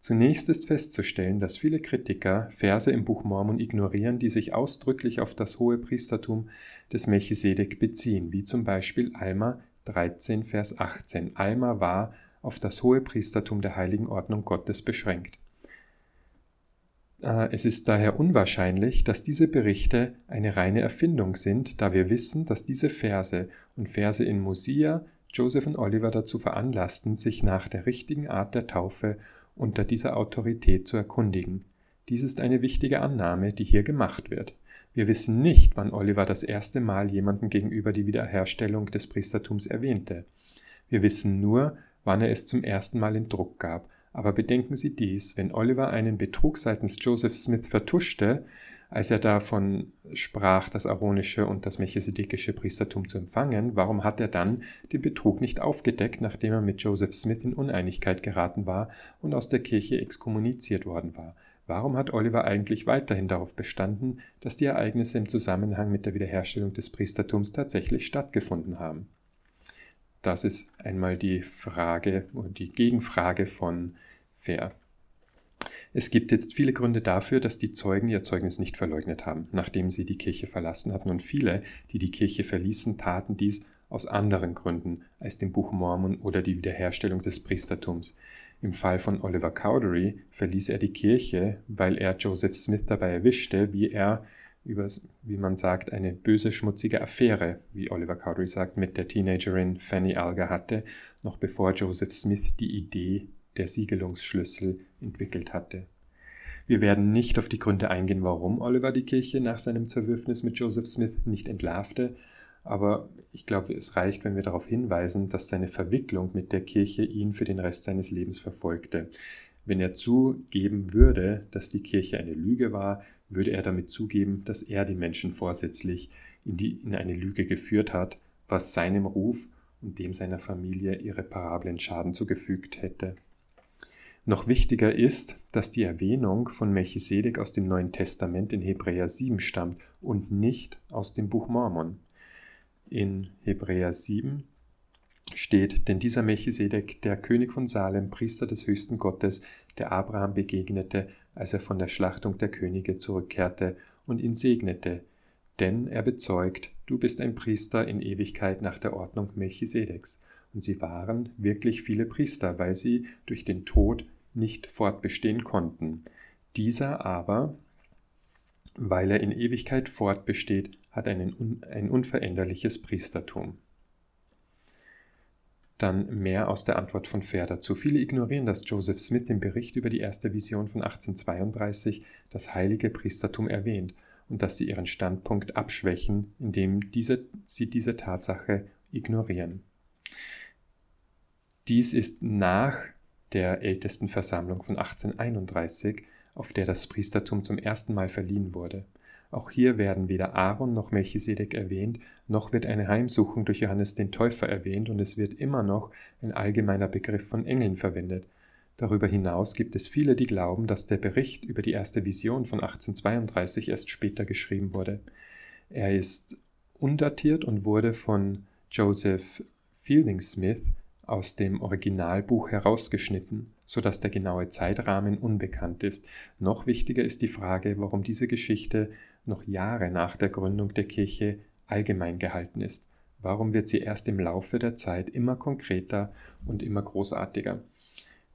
Zunächst ist festzustellen, dass viele Kritiker Verse im Buch Mormon ignorieren, die sich ausdrücklich auf das hohe Priestertum des Melchisedek beziehen, wie zum Beispiel Alma 13, Vers 18. Alma war auf das hohe Priestertum der heiligen Ordnung Gottes beschränkt. Äh, es ist daher unwahrscheinlich, dass diese Berichte eine reine Erfindung sind, da wir wissen, dass diese Verse und Verse in Mosia Joseph und Oliver dazu veranlassten, sich nach der richtigen Art der Taufe unter dieser Autorität zu erkundigen. Dies ist eine wichtige Annahme, die hier gemacht wird. Wir wissen nicht, wann Oliver das erste Mal jemanden gegenüber die Wiederherstellung des Priestertums erwähnte. Wir wissen nur, wann er es zum ersten Mal in Druck gab. Aber bedenken Sie dies, wenn Oliver einen Betrug seitens Joseph Smith vertuschte, als er davon sprach, das aaronische und das melchisedekische Priestertum zu empfangen, warum hat er dann den Betrug nicht aufgedeckt, nachdem er mit Joseph Smith in Uneinigkeit geraten war und aus der Kirche exkommuniziert worden war? Warum hat Oliver eigentlich weiterhin darauf bestanden, dass die Ereignisse im Zusammenhang mit der Wiederherstellung des Priestertums tatsächlich stattgefunden haben? Das ist einmal die Frage und die Gegenfrage von Fair. Es gibt jetzt viele Gründe dafür, dass die Zeugen ihr Zeugnis nicht verleugnet haben, nachdem sie die Kirche verlassen hatten. Und viele, die die Kirche verließen, taten dies aus anderen Gründen als dem Buch Mormon oder die Wiederherstellung des Priestertums. Im Fall von Oliver Cowdery verließ er die Kirche, weil er Joseph Smith dabei erwischte, wie er über, wie man sagt, eine böse, schmutzige Affäre, wie Oliver Cowdery sagt, mit der Teenagerin Fanny Alger hatte, noch bevor Joseph Smith die Idee der Siegelungsschlüssel entwickelt hatte. Wir werden nicht auf die Gründe eingehen, warum Oliver die Kirche nach seinem Zerwürfnis mit Joseph Smith nicht entlarvte, aber ich glaube, es reicht, wenn wir darauf hinweisen, dass seine Verwicklung mit der Kirche ihn für den Rest seines Lebens verfolgte. Wenn er zugeben würde, dass die Kirche eine Lüge war, würde er damit zugeben, dass er die Menschen vorsätzlich in, die, in eine Lüge geführt hat, was seinem Ruf und dem seiner Familie irreparablen Schaden zugefügt hätte. Noch wichtiger ist, dass die Erwähnung von Melchisedek aus dem Neuen Testament in Hebräer 7 stammt und nicht aus dem Buch Mormon. In Hebräer 7 steht, denn dieser Melchisedek, der König von Salem, Priester des höchsten Gottes, der Abraham begegnete, als er von der Schlachtung der Könige zurückkehrte und ihn segnete, denn er bezeugt, du bist ein Priester in Ewigkeit nach der Ordnung Melchisedeks. Und sie waren wirklich viele Priester, weil sie durch den Tod nicht fortbestehen konnten. Dieser aber, weil er in Ewigkeit fortbesteht, hat einen, ein unveränderliches Priestertum. Dann mehr aus der Antwort von Fair dazu. Viele ignorieren, dass Joseph Smith im Bericht über die erste Vision von 1832 das heilige Priestertum erwähnt und dass sie ihren Standpunkt abschwächen, indem diese, sie diese Tatsache ignorieren. Dies ist nach der Ältestenversammlung von 1831, auf der das Priestertum zum ersten Mal verliehen wurde. Auch hier werden weder Aaron noch Melchisedek erwähnt, noch wird eine Heimsuchung durch Johannes den Täufer erwähnt und es wird immer noch ein allgemeiner Begriff von Engeln verwendet. Darüber hinaus gibt es viele, die glauben, dass der Bericht über die erste Vision von 1832 erst später geschrieben wurde. Er ist undatiert und wurde von Joseph Fielding Smith aus dem Originalbuch herausgeschnitten, so dass der genaue Zeitrahmen unbekannt ist. Noch wichtiger ist die Frage, warum diese Geschichte noch Jahre nach der Gründung der Kirche allgemein gehalten ist. Warum wird sie erst im Laufe der Zeit immer konkreter und immer großartiger?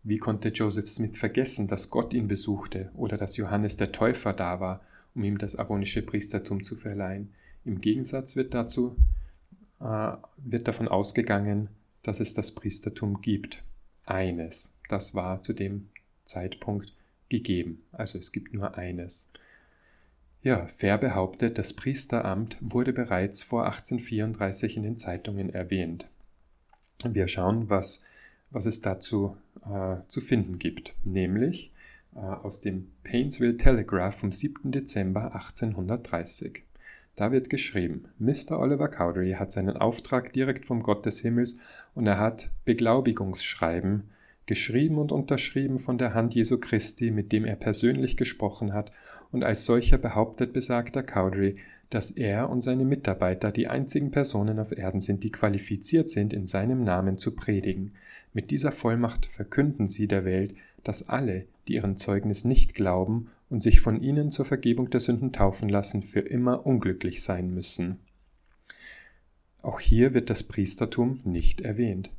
Wie konnte Joseph Smith vergessen, dass Gott ihn besuchte oder dass Johannes der Täufer da war, um ihm das aaronische Priestertum zu verleihen? Im Gegensatz wird dazu äh, wird davon ausgegangen, dass es das Priestertum gibt. Eines. Das war zu dem Zeitpunkt gegeben. Also es gibt nur eines. Ja, Fair behauptet, das Priesteramt wurde bereits vor 1834 in den Zeitungen erwähnt. Wir schauen, was, was es dazu äh, zu finden gibt, nämlich äh, aus dem Painesville Telegraph vom 7. Dezember 1830. Da wird geschrieben, Mr. Oliver Cowdery hat seinen Auftrag direkt vom Gott des Himmels und er hat Beglaubigungsschreiben geschrieben und unterschrieben von der Hand Jesu Christi, mit dem er persönlich gesprochen hat, und als solcher behauptet besagter Cowdery, dass er und seine Mitarbeiter die einzigen Personen auf Erden sind, die qualifiziert sind, in seinem Namen zu predigen. Mit dieser Vollmacht verkünden sie der Welt, dass alle, die ihren Zeugnis nicht glauben und sich von ihnen zur Vergebung der Sünden taufen lassen, für immer unglücklich sein müssen. Auch hier wird das Priestertum nicht erwähnt.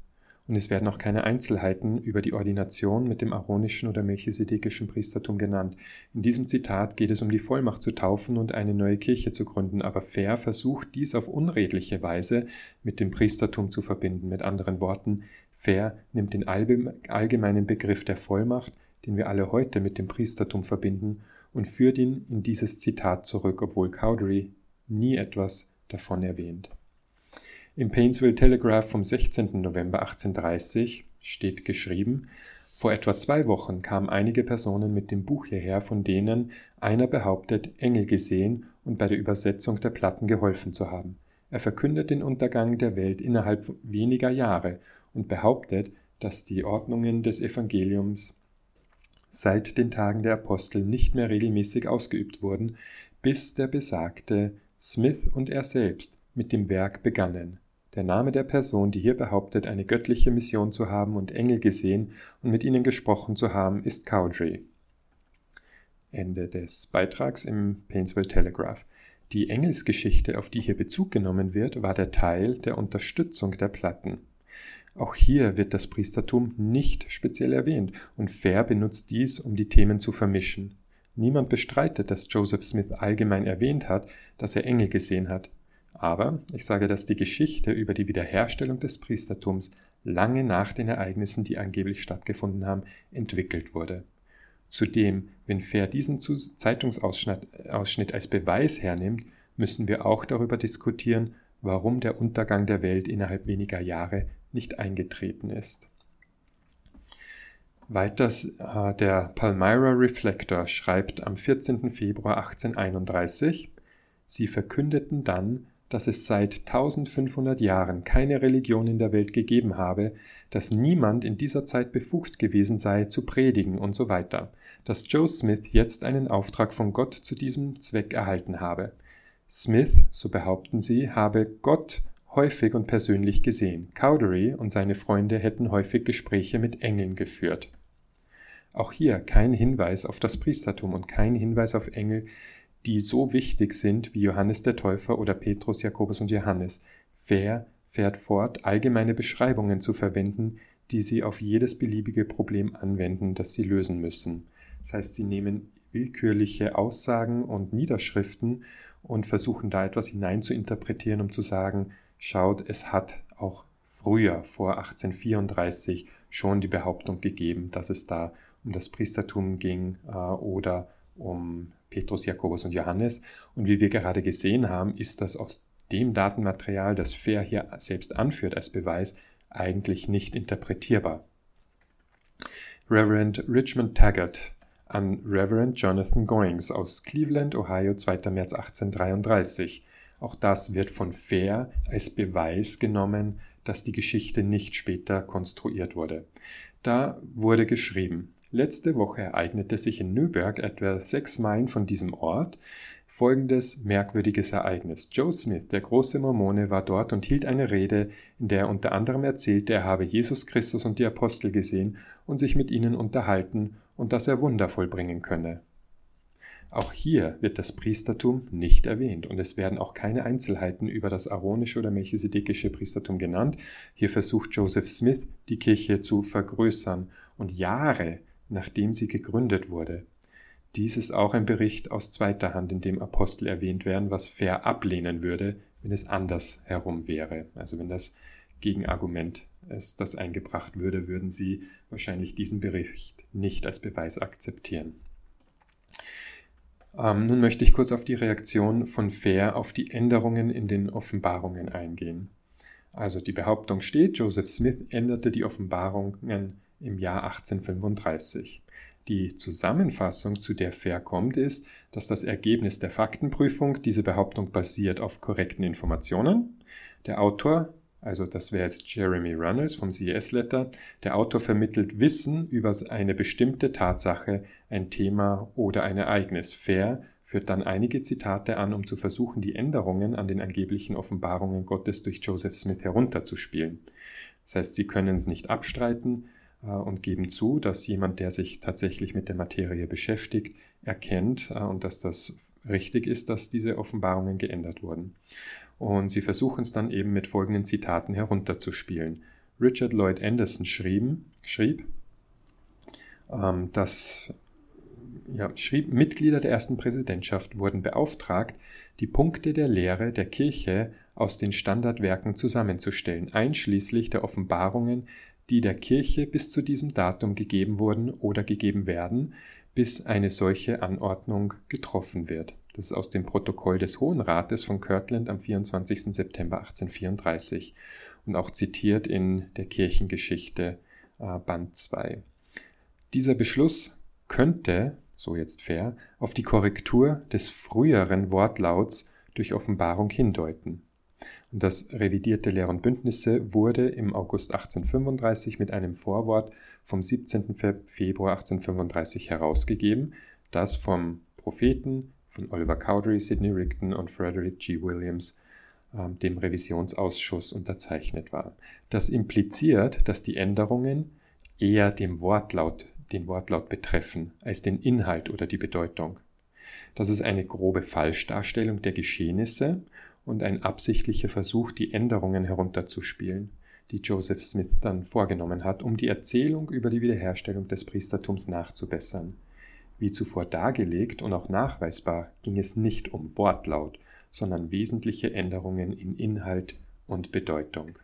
Und es werden auch keine Einzelheiten über die Ordination mit dem aaronischen oder melchisedekischen Priestertum genannt. In diesem Zitat geht es um die Vollmacht zu taufen und eine neue Kirche zu gründen, aber Fair versucht dies auf unredliche Weise mit dem Priestertum zu verbinden. Mit anderen Worten, Fair nimmt den allgemeinen Begriff der Vollmacht, den wir alle heute mit dem Priestertum verbinden, und führt ihn in dieses Zitat zurück, obwohl Cowdery nie etwas davon erwähnt. Im Painesville Telegraph vom 16. November 1830 steht geschrieben, vor etwa zwei Wochen kamen einige Personen mit dem Buch hierher, von denen einer behauptet, Engel gesehen und bei der Übersetzung der Platten geholfen zu haben. Er verkündet den Untergang der Welt innerhalb weniger Jahre und behauptet, dass die Ordnungen des Evangeliums seit den Tagen der Apostel nicht mehr regelmäßig ausgeübt wurden, bis der besagte Smith und er selbst mit dem Werk begannen. Der Name der Person, die hier behauptet, eine göttliche Mission zu haben und Engel gesehen und mit ihnen gesprochen zu haben, ist Cowdrey. Ende des Beitrags im Painesville Telegraph. Die Engelsgeschichte, auf die hier Bezug genommen wird, war der Teil der Unterstützung der Platten. Auch hier wird das Priestertum nicht speziell erwähnt und Fair benutzt dies, um die Themen zu vermischen. Niemand bestreitet, dass Joseph Smith allgemein erwähnt hat, dass er Engel gesehen hat. Aber ich sage, dass die Geschichte über die Wiederherstellung des Priestertums lange nach den Ereignissen, die angeblich stattgefunden haben, entwickelt wurde. Zudem, wenn Fair diesen Zeitungsausschnitt als Beweis hernimmt, müssen wir auch darüber diskutieren, warum der Untergang der Welt innerhalb weniger Jahre nicht eingetreten ist. Weiters äh, der Palmyra Reflector schreibt am 14. Februar 1831, Sie verkündeten dann, dass es seit 1500 Jahren keine Religion in der Welt gegeben habe, dass niemand in dieser Zeit befugt gewesen sei, zu predigen und so weiter, dass Joe Smith jetzt einen Auftrag von Gott zu diesem Zweck erhalten habe. Smith, so behaupten sie, habe Gott häufig und persönlich gesehen. Cowdery und seine Freunde hätten häufig Gespräche mit Engeln geführt. Auch hier kein Hinweis auf das Priestertum und kein Hinweis auf Engel, die so wichtig sind wie Johannes der Täufer oder Petrus, Jakobus und Johannes. Fair fährt fort, allgemeine Beschreibungen zu verwenden, die sie auf jedes beliebige Problem anwenden, das sie lösen müssen. Das heißt, sie nehmen willkürliche Aussagen und Niederschriften und versuchen da etwas hinein zu interpretieren, um zu sagen, schaut, es hat auch früher, vor 1834, schon die Behauptung gegeben, dass es da um das Priestertum ging äh, oder um Petrus, Jakobus und Johannes. Und wie wir gerade gesehen haben, ist das aus dem Datenmaterial, das Fair hier selbst anführt als Beweis, eigentlich nicht interpretierbar. Reverend Richmond Taggart, an Reverend Jonathan Goings aus Cleveland, Ohio, 2. März 1833. Auch das wird von Fair als Beweis genommen, dass die Geschichte nicht später konstruiert wurde. Da wurde geschrieben, letzte Woche ereignete sich in Newburgh, etwa sechs Meilen von diesem Ort, folgendes merkwürdiges Ereignis. Joe Smith, der große Mormone, war dort und hielt eine Rede, in der er unter anderem erzählte, er habe Jesus Christus und die Apostel gesehen und sich mit ihnen unterhalten und dass er Wunder vollbringen könne. Auch hier wird das Priestertum nicht erwähnt und es werden auch keine Einzelheiten über das aaronische oder melchisedekische Priestertum genannt. Hier versucht Joseph Smith, die Kirche zu vergrößern und Jahre nachdem sie gegründet wurde, dies ist auch ein Bericht aus zweiter Hand, in dem Apostel erwähnt werden, was Fair ablehnen würde, wenn es anders herum wäre. Also wenn das Gegenargument ist, das eingebracht würde, würden sie wahrscheinlich diesen Bericht nicht als Beweis akzeptieren. Ähm, nun möchte ich kurz auf die Reaktion von Fair auf die Änderungen in den Offenbarungen eingehen. Also die Behauptung steht, Joseph Smith änderte die Offenbarungen im Jahr 1835. Die Zusammenfassung, zu der Fair kommt, ist, dass das Ergebnis der Faktenprüfung, diese Behauptung basiert auf korrekten Informationen. Der Autor, also das wäre jetzt Jeremy Runnels vom CES Letter, der Autor vermittelt Wissen über eine bestimmte Tatsache, ein Thema oder ein Ereignis. Fair führt dann einige Zitate an, um zu versuchen, die Änderungen an den angeblichen Offenbarungen Gottes durch Joseph Smith herunterzuspielen. Das heißt, sie können es nicht abstreiten, und geben zu, dass jemand, der sich tatsächlich mit der Materie beschäftigt, erkennt äh, und dass das richtig ist, dass diese Offenbarungen geändert wurden. Und sie versuchen es dann eben mit folgenden Zitaten herunterzuspielen. Richard Lloyd Anderson schrieb, schrieb ähm, dass ja, schrieb, Mitglieder der ersten Präsidentschaft wurden beauftragt, die Punkte der Lehre der Kirche aus den Standardwerken zusammenzustellen, einschließlich der Offenbarungen die der Kirche bis zu diesem Datum gegeben wurden oder gegeben werden, bis eine solche Anordnung getroffen wird. Das ist aus dem Protokoll des Hohen Rates von Kirtland am 24. September 1834 und auch zitiert in der Kirchengeschichte äh, Band 2. Dieser Beschluss könnte, so jetzt fair, auf die Korrektur des früheren Wortlauts durch Offenbarung hindeuten. Das revidierte Lehr- und Bündnisse wurde im August 1835 mit einem Vorwort vom 17. Februar 1835 herausgegeben, das vom Propheten, von Oliver Cowdery, Sidney Rigdon und Frederick G. Williams, ähm, dem Revisionsausschuss, unterzeichnet war. Das impliziert, dass die Änderungen eher dem Wortlaut, den Wortlaut betreffen, als den Inhalt oder die Bedeutung. Das ist eine grobe Falschdarstellung der Geschehnisse und ein absichtlicher Versuch, die Änderungen herunterzuspielen, die Joseph Smith dann vorgenommen hat, um die Erzählung über die Wiederherstellung des Priestertums nachzubessern. Wie zuvor dargelegt und auch nachweisbar ging es nicht um Wortlaut, sondern wesentliche Änderungen in Inhalt und Bedeutung.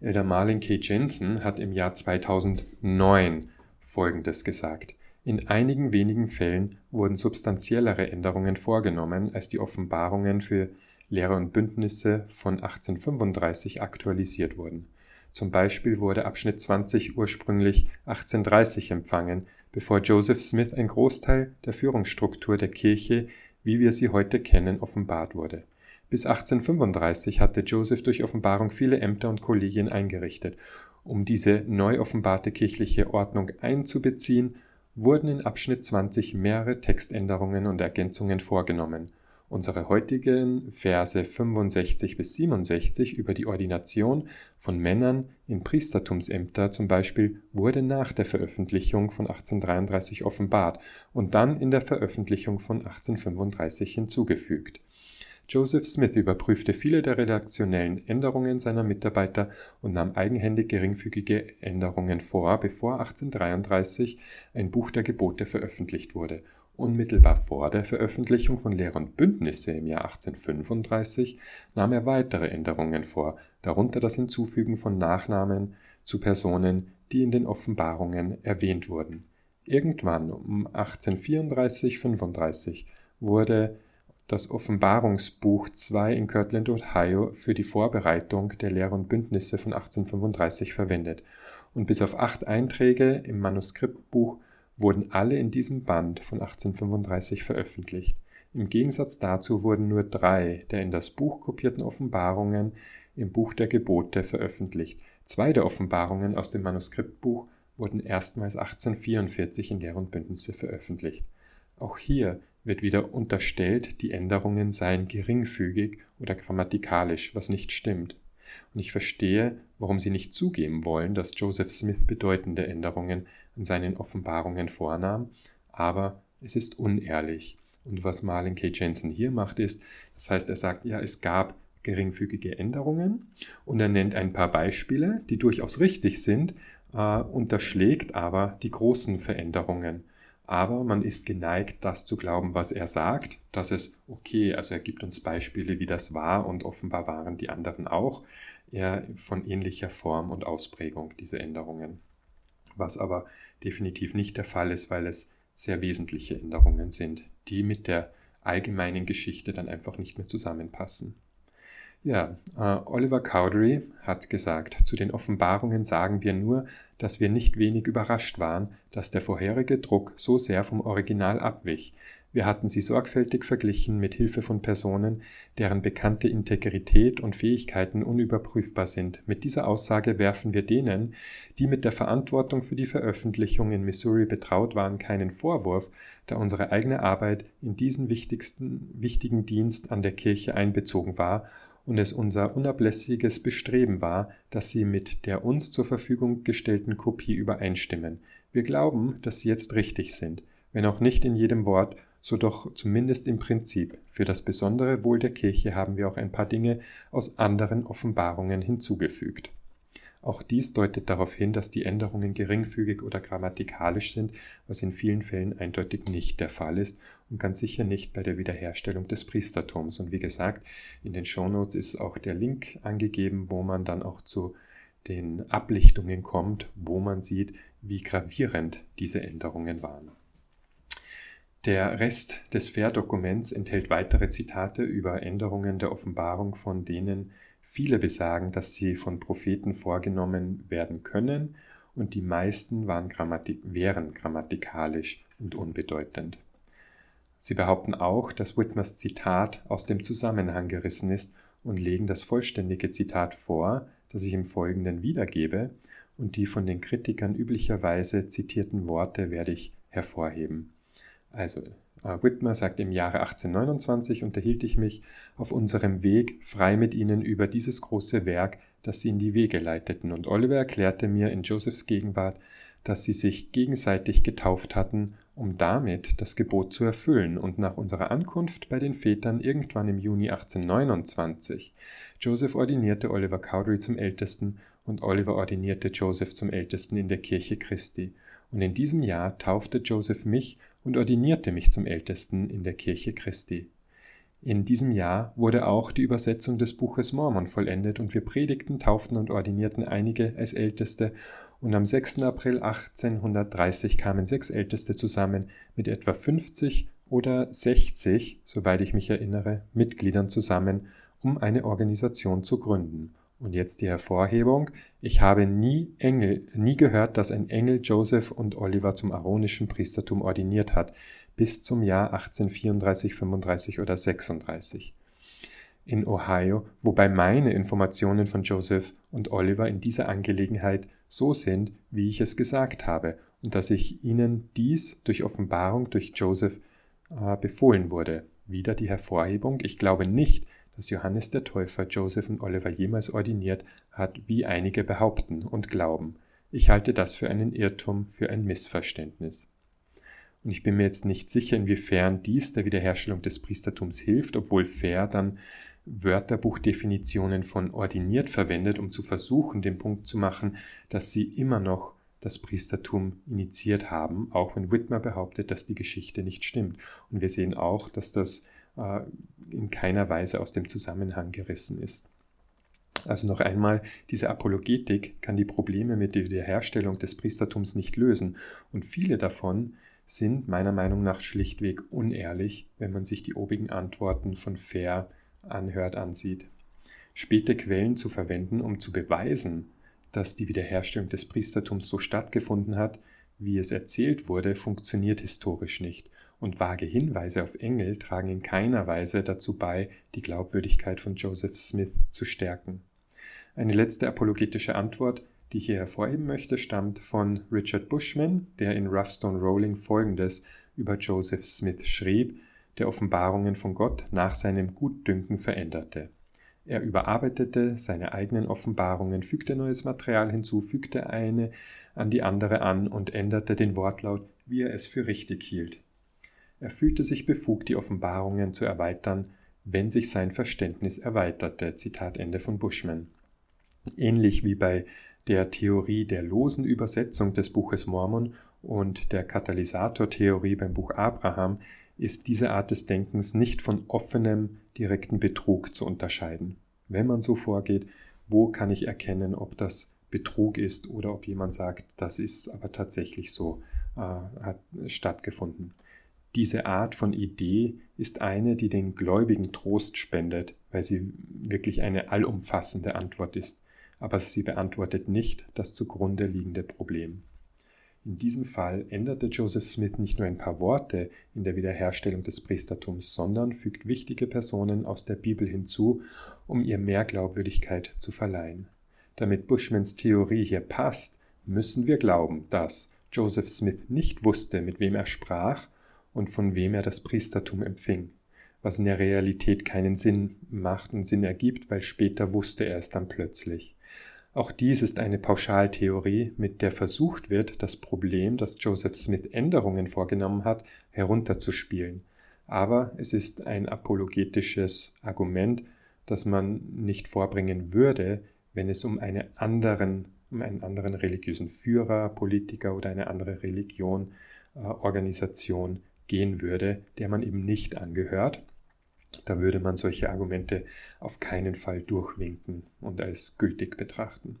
Elder Marlin K. Jensen hat im Jahr 2009 Folgendes gesagt. In einigen wenigen Fällen wurden substanziellere Änderungen vorgenommen, als die Offenbarungen für Lehre und Bündnisse von 1835 aktualisiert wurden. Zum Beispiel wurde Abschnitt 20 ursprünglich 1830 empfangen, bevor Joseph Smith ein Großteil der Führungsstruktur der Kirche, wie wir sie heute kennen, offenbart wurde. Bis 1835 hatte Joseph durch Offenbarung viele Ämter und Kollegien eingerichtet. Um diese neu offenbarte kirchliche Ordnung einzubeziehen wurden in Abschnitt 20 mehrere Textänderungen und Ergänzungen vorgenommen. Unsere heutigen Verse 65 bis 67 über die Ordination von Männern in Priestertumsämter zum Beispiel wurde nach der Veröffentlichung von 1833 offenbart und dann in der Veröffentlichung von 1835 hinzugefügt Joseph Smith überprüfte viele der redaktionellen Änderungen seiner Mitarbeiter und nahm eigenhändig geringfügige Änderungen vor, bevor 1833 ein Buch der Gebote veröffentlicht wurde. Unmittelbar vor der Veröffentlichung von Lehre und Bündnisse im Jahr 1835 nahm er weitere Änderungen vor, darunter das Hinzufügen von Nachnamen zu Personen, die in den Offenbarungen erwähnt wurden. Irgendwann um 1834-35 wurde das Offenbarungsbuch 2 in Kirtland, Ohio für die Vorbereitung der Lehre und Bündnisse von 1835 verwendet, und bis auf acht Einträge im Manuskriptbuch wurden alle in diesem Band von 1835 veröffentlicht. Im Gegensatz dazu wurden nur drei der in das Buch kopierten Offenbarungen im Buch der Gebote veröffentlicht. Zwei der Offenbarungen aus dem Manuskriptbuch wurden erstmals 1844 in Lehr und Bündnisse veröffentlicht. Auch hier wird wieder unterstellt, die Änderungen seien geringfügig oder grammatikalisch, was nicht stimmt. Und ich verstehe, warum sie nicht zugeben wollen, dass Joseph Smith bedeutende Änderungen an seinen Offenbarungen vornahm, aber es ist unehrlich. Und was Marlon K. Jensen hier macht, ist, das heißt, er sagt, ja, es gab geringfügige Änderungen und er nennt ein paar Beispiele, die durchaus richtig sind, äh, unterschlägt aber die großen Veränderungen. Aber man ist geneigt, das zu glauben, was er sagt. Das ist okay. Also er gibt uns Beispiele, wie das war und offenbar waren die anderen auch eher von ähnlicher Form und Ausprägung, diese Änderungen. Was aber definitiv nicht der Fall ist, weil es sehr wesentliche Änderungen sind, die mit der allgemeinen Geschichte dann einfach nicht mehr zusammenpassen. Ja, äh, Oliver Cowdery hat gesagt, zu den Offenbarungen sagen wir nur, dass wir nicht wenig überrascht waren, dass der vorherige Druck so sehr vom Original abwich. Wir hatten sie sorgfältig verglichen mit Hilfe von Personen, deren bekannte Integrität und Fähigkeiten unüberprüfbar sind. Mit dieser Aussage werfen wir denen, die mit der Verantwortung für die Veröffentlichung in Missouri betraut waren, keinen Vorwurf, da unsere eigene Arbeit in diesen wichtigsten, wichtigen Dienst an der Kirche einbezogen war und es unser unablässiges Bestreben war, dass sie mit der uns zur Verfügung gestellten Kopie übereinstimmen. Wir glauben, dass sie jetzt richtig sind, wenn auch nicht in jedem Wort, so doch zumindest im Prinzip. Für das besondere Wohl der Kirche haben wir auch ein paar Dinge aus anderen Offenbarungen hinzugefügt. Auch dies deutet darauf hin, dass die Änderungen geringfügig oder grammatikalisch sind, was in vielen Fällen eindeutig nicht der Fall ist und ganz sicher nicht bei der Wiederherstellung des Priestertums. Und wie gesagt, in den Shownotes ist auch der Link angegeben, wo man dann auch zu den Ablichtungen kommt, wo man sieht, wie gravierend diese Änderungen waren. Der Rest des Fair-Dokuments enthält weitere Zitate über Änderungen der Offenbarung, von denen Viele besagen, dass sie von Propheten vorgenommen werden können und die meisten waren Grammatik wären grammatikalisch und unbedeutend. Sie behaupten auch, dass Whitmers Zitat aus dem Zusammenhang gerissen ist und legen das vollständige Zitat vor, das ich im Folgenden wiedergebe, und die von den Kritikern üblicherweise zitierten Worte werde ich hervorheben. Also Whitmer sagt, im Jahre 1829 unterhielt ich mich auf unserem Weg frei mit ihnen über dieses große Werk, das sie in die Wege leiteten, und Oliver erklärte mir in Josephs Gegenwart, dass sie sich gegenseitig getauft hatten, um damit das Gebot zu erfüllen, und nach unserer Ankunft bei den Vätern irgendwann im Juni 1829. Joseph ordinierte Oliver Cowdery zum Ältesten und Oliver ordinierte Joseph zum Ältesten in der Kirche Christi. Und in diesem Jahr taufte Joseph mich und ordinierte mich zum Ältesten in der Kirche Christi. In diesem Jahr wurde auch die Übersetzung des Buches Mormon vollendet und wir predigten, tauften und ordinierten einige als Älteste und am 6. April 1830 kamen sechs Älteste zusammen mit etwa 50 oder 60, soweit ich mich erinnere, Mitgliedern zusammen, um eine Organisation zu gründen. Und jetzt die Hervorhebung. Ich habe nie Engel, nie gehört, dass ein Engel Joseph und Oliver zum aaronischen Priestertum ordiniert hat, bis zum Jahr 1834, 35 oder 36 in Ohio, wobei meine Informationen von Joseph und Oliver in dieser Angelegenheit so sind, wie ich es gesagt habe, und dass ich ihnen dies durch Offenbarung durch Joseph äh, befohlen wurde. Wieder die Hervorhebung. Ich glaube nicht, dass Johannes der Täufer Joseph und Oliver jemals ordiniert hat, wie einige behaupten und glauben. Ich halte das für einen Irrtum, für ein Missverständnis. Und ich bin mir jetzt nicht sicher, inwiefern dies der Wiederherstellung des Priestertums hilft, obwohl Fair dann Wörterbuchdefinitionen von ordiniert verwendet, um zu versuchen, den Punkt zu machen, dass sie immer noch das Priestertum initiiert haben, auch wenn Whitmer behauptet, dass die Geschichte nicht stimmt. Und wir sehen auch, dass das in keiner Weise aus dem Zusammenhang gerissen ist. Also noch einmal, diese Apologetik kann die Probleme mit der Wiederherstellung des Priestertums nicht lösen und viele davon sind meiner Meinung nach schlichtweg unehrlich, wenn man sich die obigen Antworten von Fair anhört, ansieht. Späte Quellen zu verwenden, um zu beweisen, dass die Wiederherstellung des Priestertums so stattgefunden hat, wie es erzählt wurde, funktioniert historisch nicht, und vage Hinweise auf Engel tragen in keiner Weise dazu bei, die Glaubwürdigkeit von Joseph Smith zu stärken. Eine letzte apologetische Antwort, die ich hier hervorheben möchte, stammt von Richard Bushman, der in Rough Stone Rolling folgendes über Joseph Smith schrieb, der Offenbarungen von Gott nach seinem Gutdünken veränderte. Er überarbeitete seine eigenen Offenbarungen, fügte neues Material hinzu, fügte eine an die andere an und änderte den Wortlaut, wie er es für richtig hielt. Er fühlte sich befugt, die Offenbarungen zu erweitern, wenn sich sein Verständnis erweiterte. Zitat Ende von Bushman. Ähnlich wie bei der Theorie der losen Übersetzung des Buches Mormon und der Katalysatortheorie beim Buch Abraham ist diese Art des Denkens nicht von offenem, direkten Betrug zu unterscheiden. Wenn man so vorgeht, wo kann ich erkennen, ob das Betrug ist oder ob jemand sagt, das ist aber tatsächlich so, äh, hat stattgefunden. Diese Art von Idee ist eine, die den Gläubigen Trost spendet, weil sie wirklich eine allumfassende Antwort ist, aber sie beantwortet nicht das zugrunde liegende Problem. In diesem Fall änderte Joseph Smith nicht nur ein paar Worte in der Wiederherstellung des Priestertums, sondern fügt wichtige Personen aus der Bibel hinzu, um ihr mehr Glaubwürdigkeit zu verleihen. Damit Bushmans Theorie hier passt, müssen wir glauben, dass Joseph Smith nicht wusste, mit wem er sprach und von wem er das Priestertum empfing, was in der Realität keinen Sinn macht und Sinn ergibt, weil später wusste er es dann plötzlich. Auch dies ist eine Pauschaltheorie, mit der versucht wird, das Problem, dass Joseph Smith Änderungen vorgenommen hat, herunterzuspielen. Aber es ist ein apologetisches Argument, das man nicht vorbringen würde, wenn es um, eine anderen, um einen anderen religiösen Führer, Politiker oder eine andere Religion, äh, Organisation gehen würde, der man eben nicht angehört. Da würde man solche Argumente auf keinen Fall durchwinken und als gültig betrachten.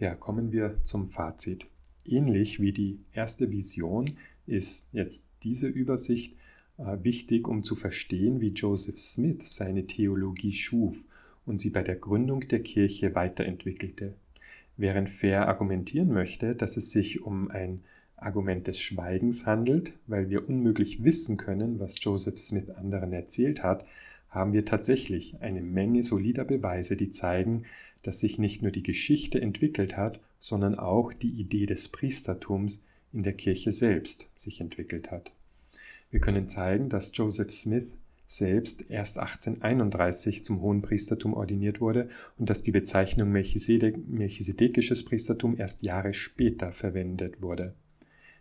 Ja, kommen wir zum Fazit. Ähnlich wie die erste Vision ist jetzt diese Übersicht äh, wichtig, um zu verstehen, wie Joseph Smith seine Theologie schuf und sie bei der Gründung der Kirche weiterentwickelte. Während Fair argumentieren möchte, dass es sich um ein Argument des Schweigens handelt, weil wir unmöglich wissen können, was Joseph Smith anderen erzählt hat, haben wir tatsächlich eine Menge solider Beweise, die zeigen, dass sich nicht nur die Geschichte entwickelt hat, sondern auch die Idee des Priestertums in der Kirche selbst sich entwickelt hat. Wir können zeigen, dass Joseph Smith selbst erst 1831 zum hohen Priestertum ordiniert wurde und dass die Bezeichnung melchisedekisches Priestertum erst Jahre später verwendet wurde.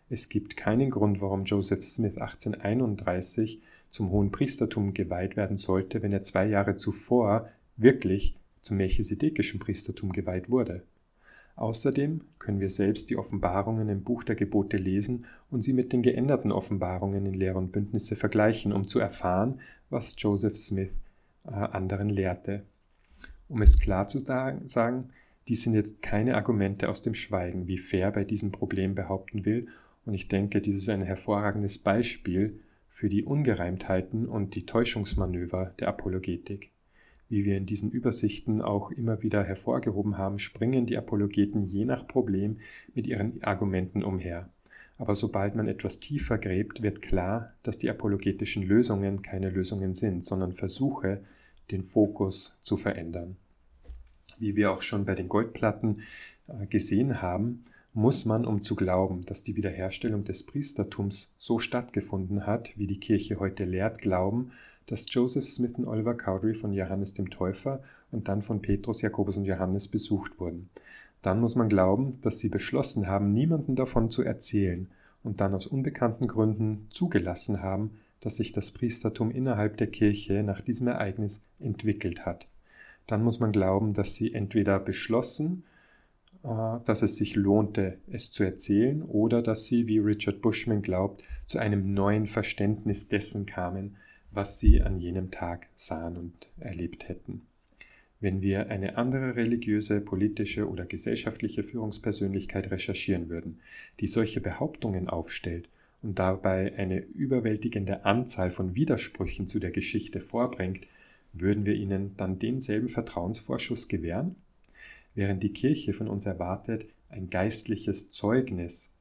Es gibt keinen Grund, warum Joseph Smith 1831 zum hohen Priestertum geweiht werden sollte, wenn er zwei Jahre zuvor wirklich zum melchisedekischen Priestertum geweiht wurde. Außerdem können wir selbst die Offenbarungen im Buch der Gebote lesen und sie mit den geänderten Offenbarungen in Lehre und Bündnisse vergleichen, um zu erfahren, was Joseph Smith äh, anderen lehrte. Um es klar zu sagen, dies sind jetzt keine Argumente aus dem Schweigen, wie Fair bei diesem Problem behaupten will, und ich denke, dies ist ein hervorragendes Beispiel für die Ungereimtheiten und die Täuschungsmanöver der Apologetik. Wie wir in diesen Übersichten auch immer wieder hervorgehoben haben, springen die Apologeten je nach Problem mit ihren Argumenten umher. Aber sobald man etwas tiefer gräbt, wird klar, dass die apologetischen Lösungen keine Lösungen sind, sondern Versuche, den Fokus zu verändern. Wie wir auch schon bei den Goldplatten äh, gesehen haben, muss man, um zu glauben, dass die Wiederherstellung des Priestertums so stattgefunden hat, wie die Kirche heute lehrt, glauben, dass Joseph Smith und Oliver Cowdery von Johannes dem Täufer und dann von Petrus, Jakobus und Johannes besucht wurden. Dann muss man glauben, dass sie beschlossen haben, niemanden davon zu erzählen und dann aus unbekannten Gründen zugelassen haben, dass sich das Priestertum innerhalb der Kirche nach diesem Ereignis entwickelt hat. Dann muss man glauben, dass sie entweder beschlossen dass es sich lohnte, es zu erzählen, oder dass sie, wie Richard Bushman glaubt, zu einem neuen Verständnis dessen kamen, was sie an jenem Tag sahen und erlebt hätten. Wenn wir eine andere religiöse, politische oder gesellschaftliche Führungspersönlichkeit recherchieren würden, die solche Behauptungen aufstellt und dabei eine überwältigende Anzahl von Widersprüchen zu der Geschichte vorbringt, würden wir ihnen dann denselben Vertrauensvorschuss gewähren? Während die Kirche von uns erwartet, ein geistliches Zeugnis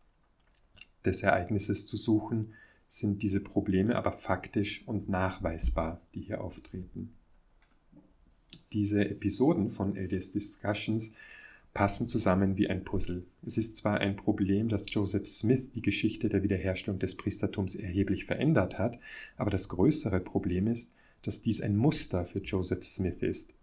des Ereignisses zu suchen, sind diese Probleme aber faktisch und nachweisbar, die hier auftreten. Diese Episoden von LDS Discussions passen zusammen wie ein Puzzle. Es ist zwar ein Problem, dass Joseph Smith die Geschichte der Wiederherstellung des Priestertums erheblich verändert hat, aber das größere Problem ist, dass dies ein Muster für Joseph Smith ist.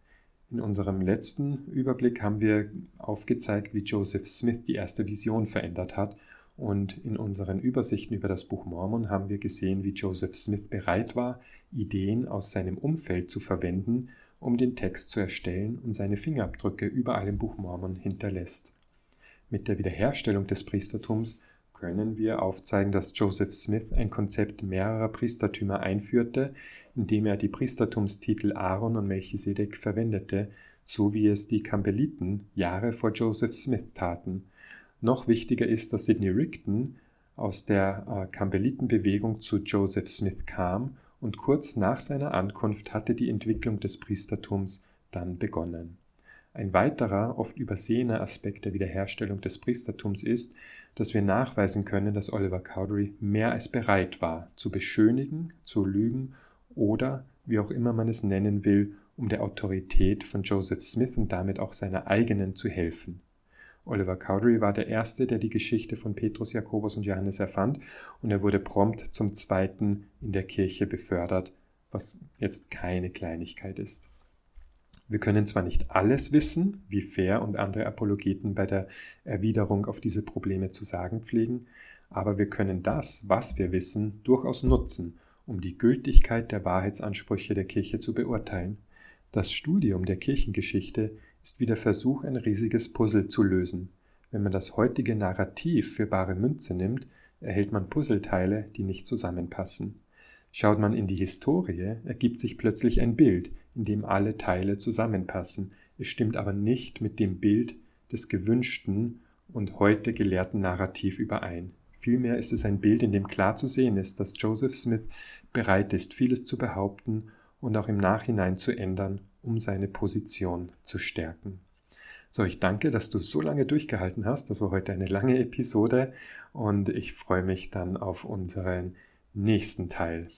In unserem letzten Überblick haben wir aufgezeigt, wie Joseph Smith die erste Vision verändert hat und in unseren Übersichten über das Buch Mormon haben wir gesehen, wie Joseph Smith bereit war, Ideen aus seinem Umfeld zu verwenden, um den Text zu erstellen und seine Fingerabdrücke überall im Buch Mormon hinterlässt. Mit der Wiederherstellung des Priestertums können wir aufzeigen, dass Joseph Smith ein Konzept mehrerer Priestertümer einführte, indem er die Priestertumstitel Aaron und Melchisedek verwendete, so wie es die Campbelliten Jahre vor Joseph Smith taten. Noch wichtiger ist, dass Sidney Rigdon aus der äh, Campbellitenbewegung zu Joseph Smith kam und kurz nach seiner Ankunft hatte die Entwicklung des Priestertums dann begonnen. Ein weiterer, oft übersehener Aspekt der Wiederherstellung des Priestertums ist, dass wir nachweisen können, dass Oliver Cowdery mehr als bereit war, zu beschönigen, zu lügen oder, wie auch immer man es nennen will, um der Autorität von Joseph Smith und damit auch seiner eigenen zu helfen. Oliver Cowdery war der Erste, der die Geschichte von Petrus, Jakobus und Johannes erfand, und er wurde prompt zum Zweiten in der Kirche befördert, was jetzt keine Kleinigkeit ist. Wir können zwar nicht alles wissen, wie Fair und andere Apologeten bei der Erwiderung auf diese Probleme zu sagen pflegen, aber wir können das, was wir wissen, durchaus nutzen, um die Gültigkeit der Wahrheitsansprüche der Kirche zu beurteilen. Das Studium der Kirchengeschichte ist wie der Versuch, ein riesiges Puzzle zu lösen. Wenn man das heutige Narrativ für bare Münze nimmt, erhält man Puzzleteile, die nicht zusammenpassen. Schaut man in die Historie, ergibt sich plötzlich ein Bild, in dem alle Teile zusammenpassen. Es stimmt aber nicht mit dem Bild des gewünschten und heute gelehrten Narrativ überein. Vielmehr ist es ein Bild, in dem klar zu sehen ist, dass Joseph Smith bereit ist, vieles zu behaupten und auch im Nachhinein zu ändern, um seine Position zu stärken. So, ich danke, dass du so lange durchgehalten hast. Das war heute eine lange Episode und ich freue mich dann auf unseren nächsten Teil.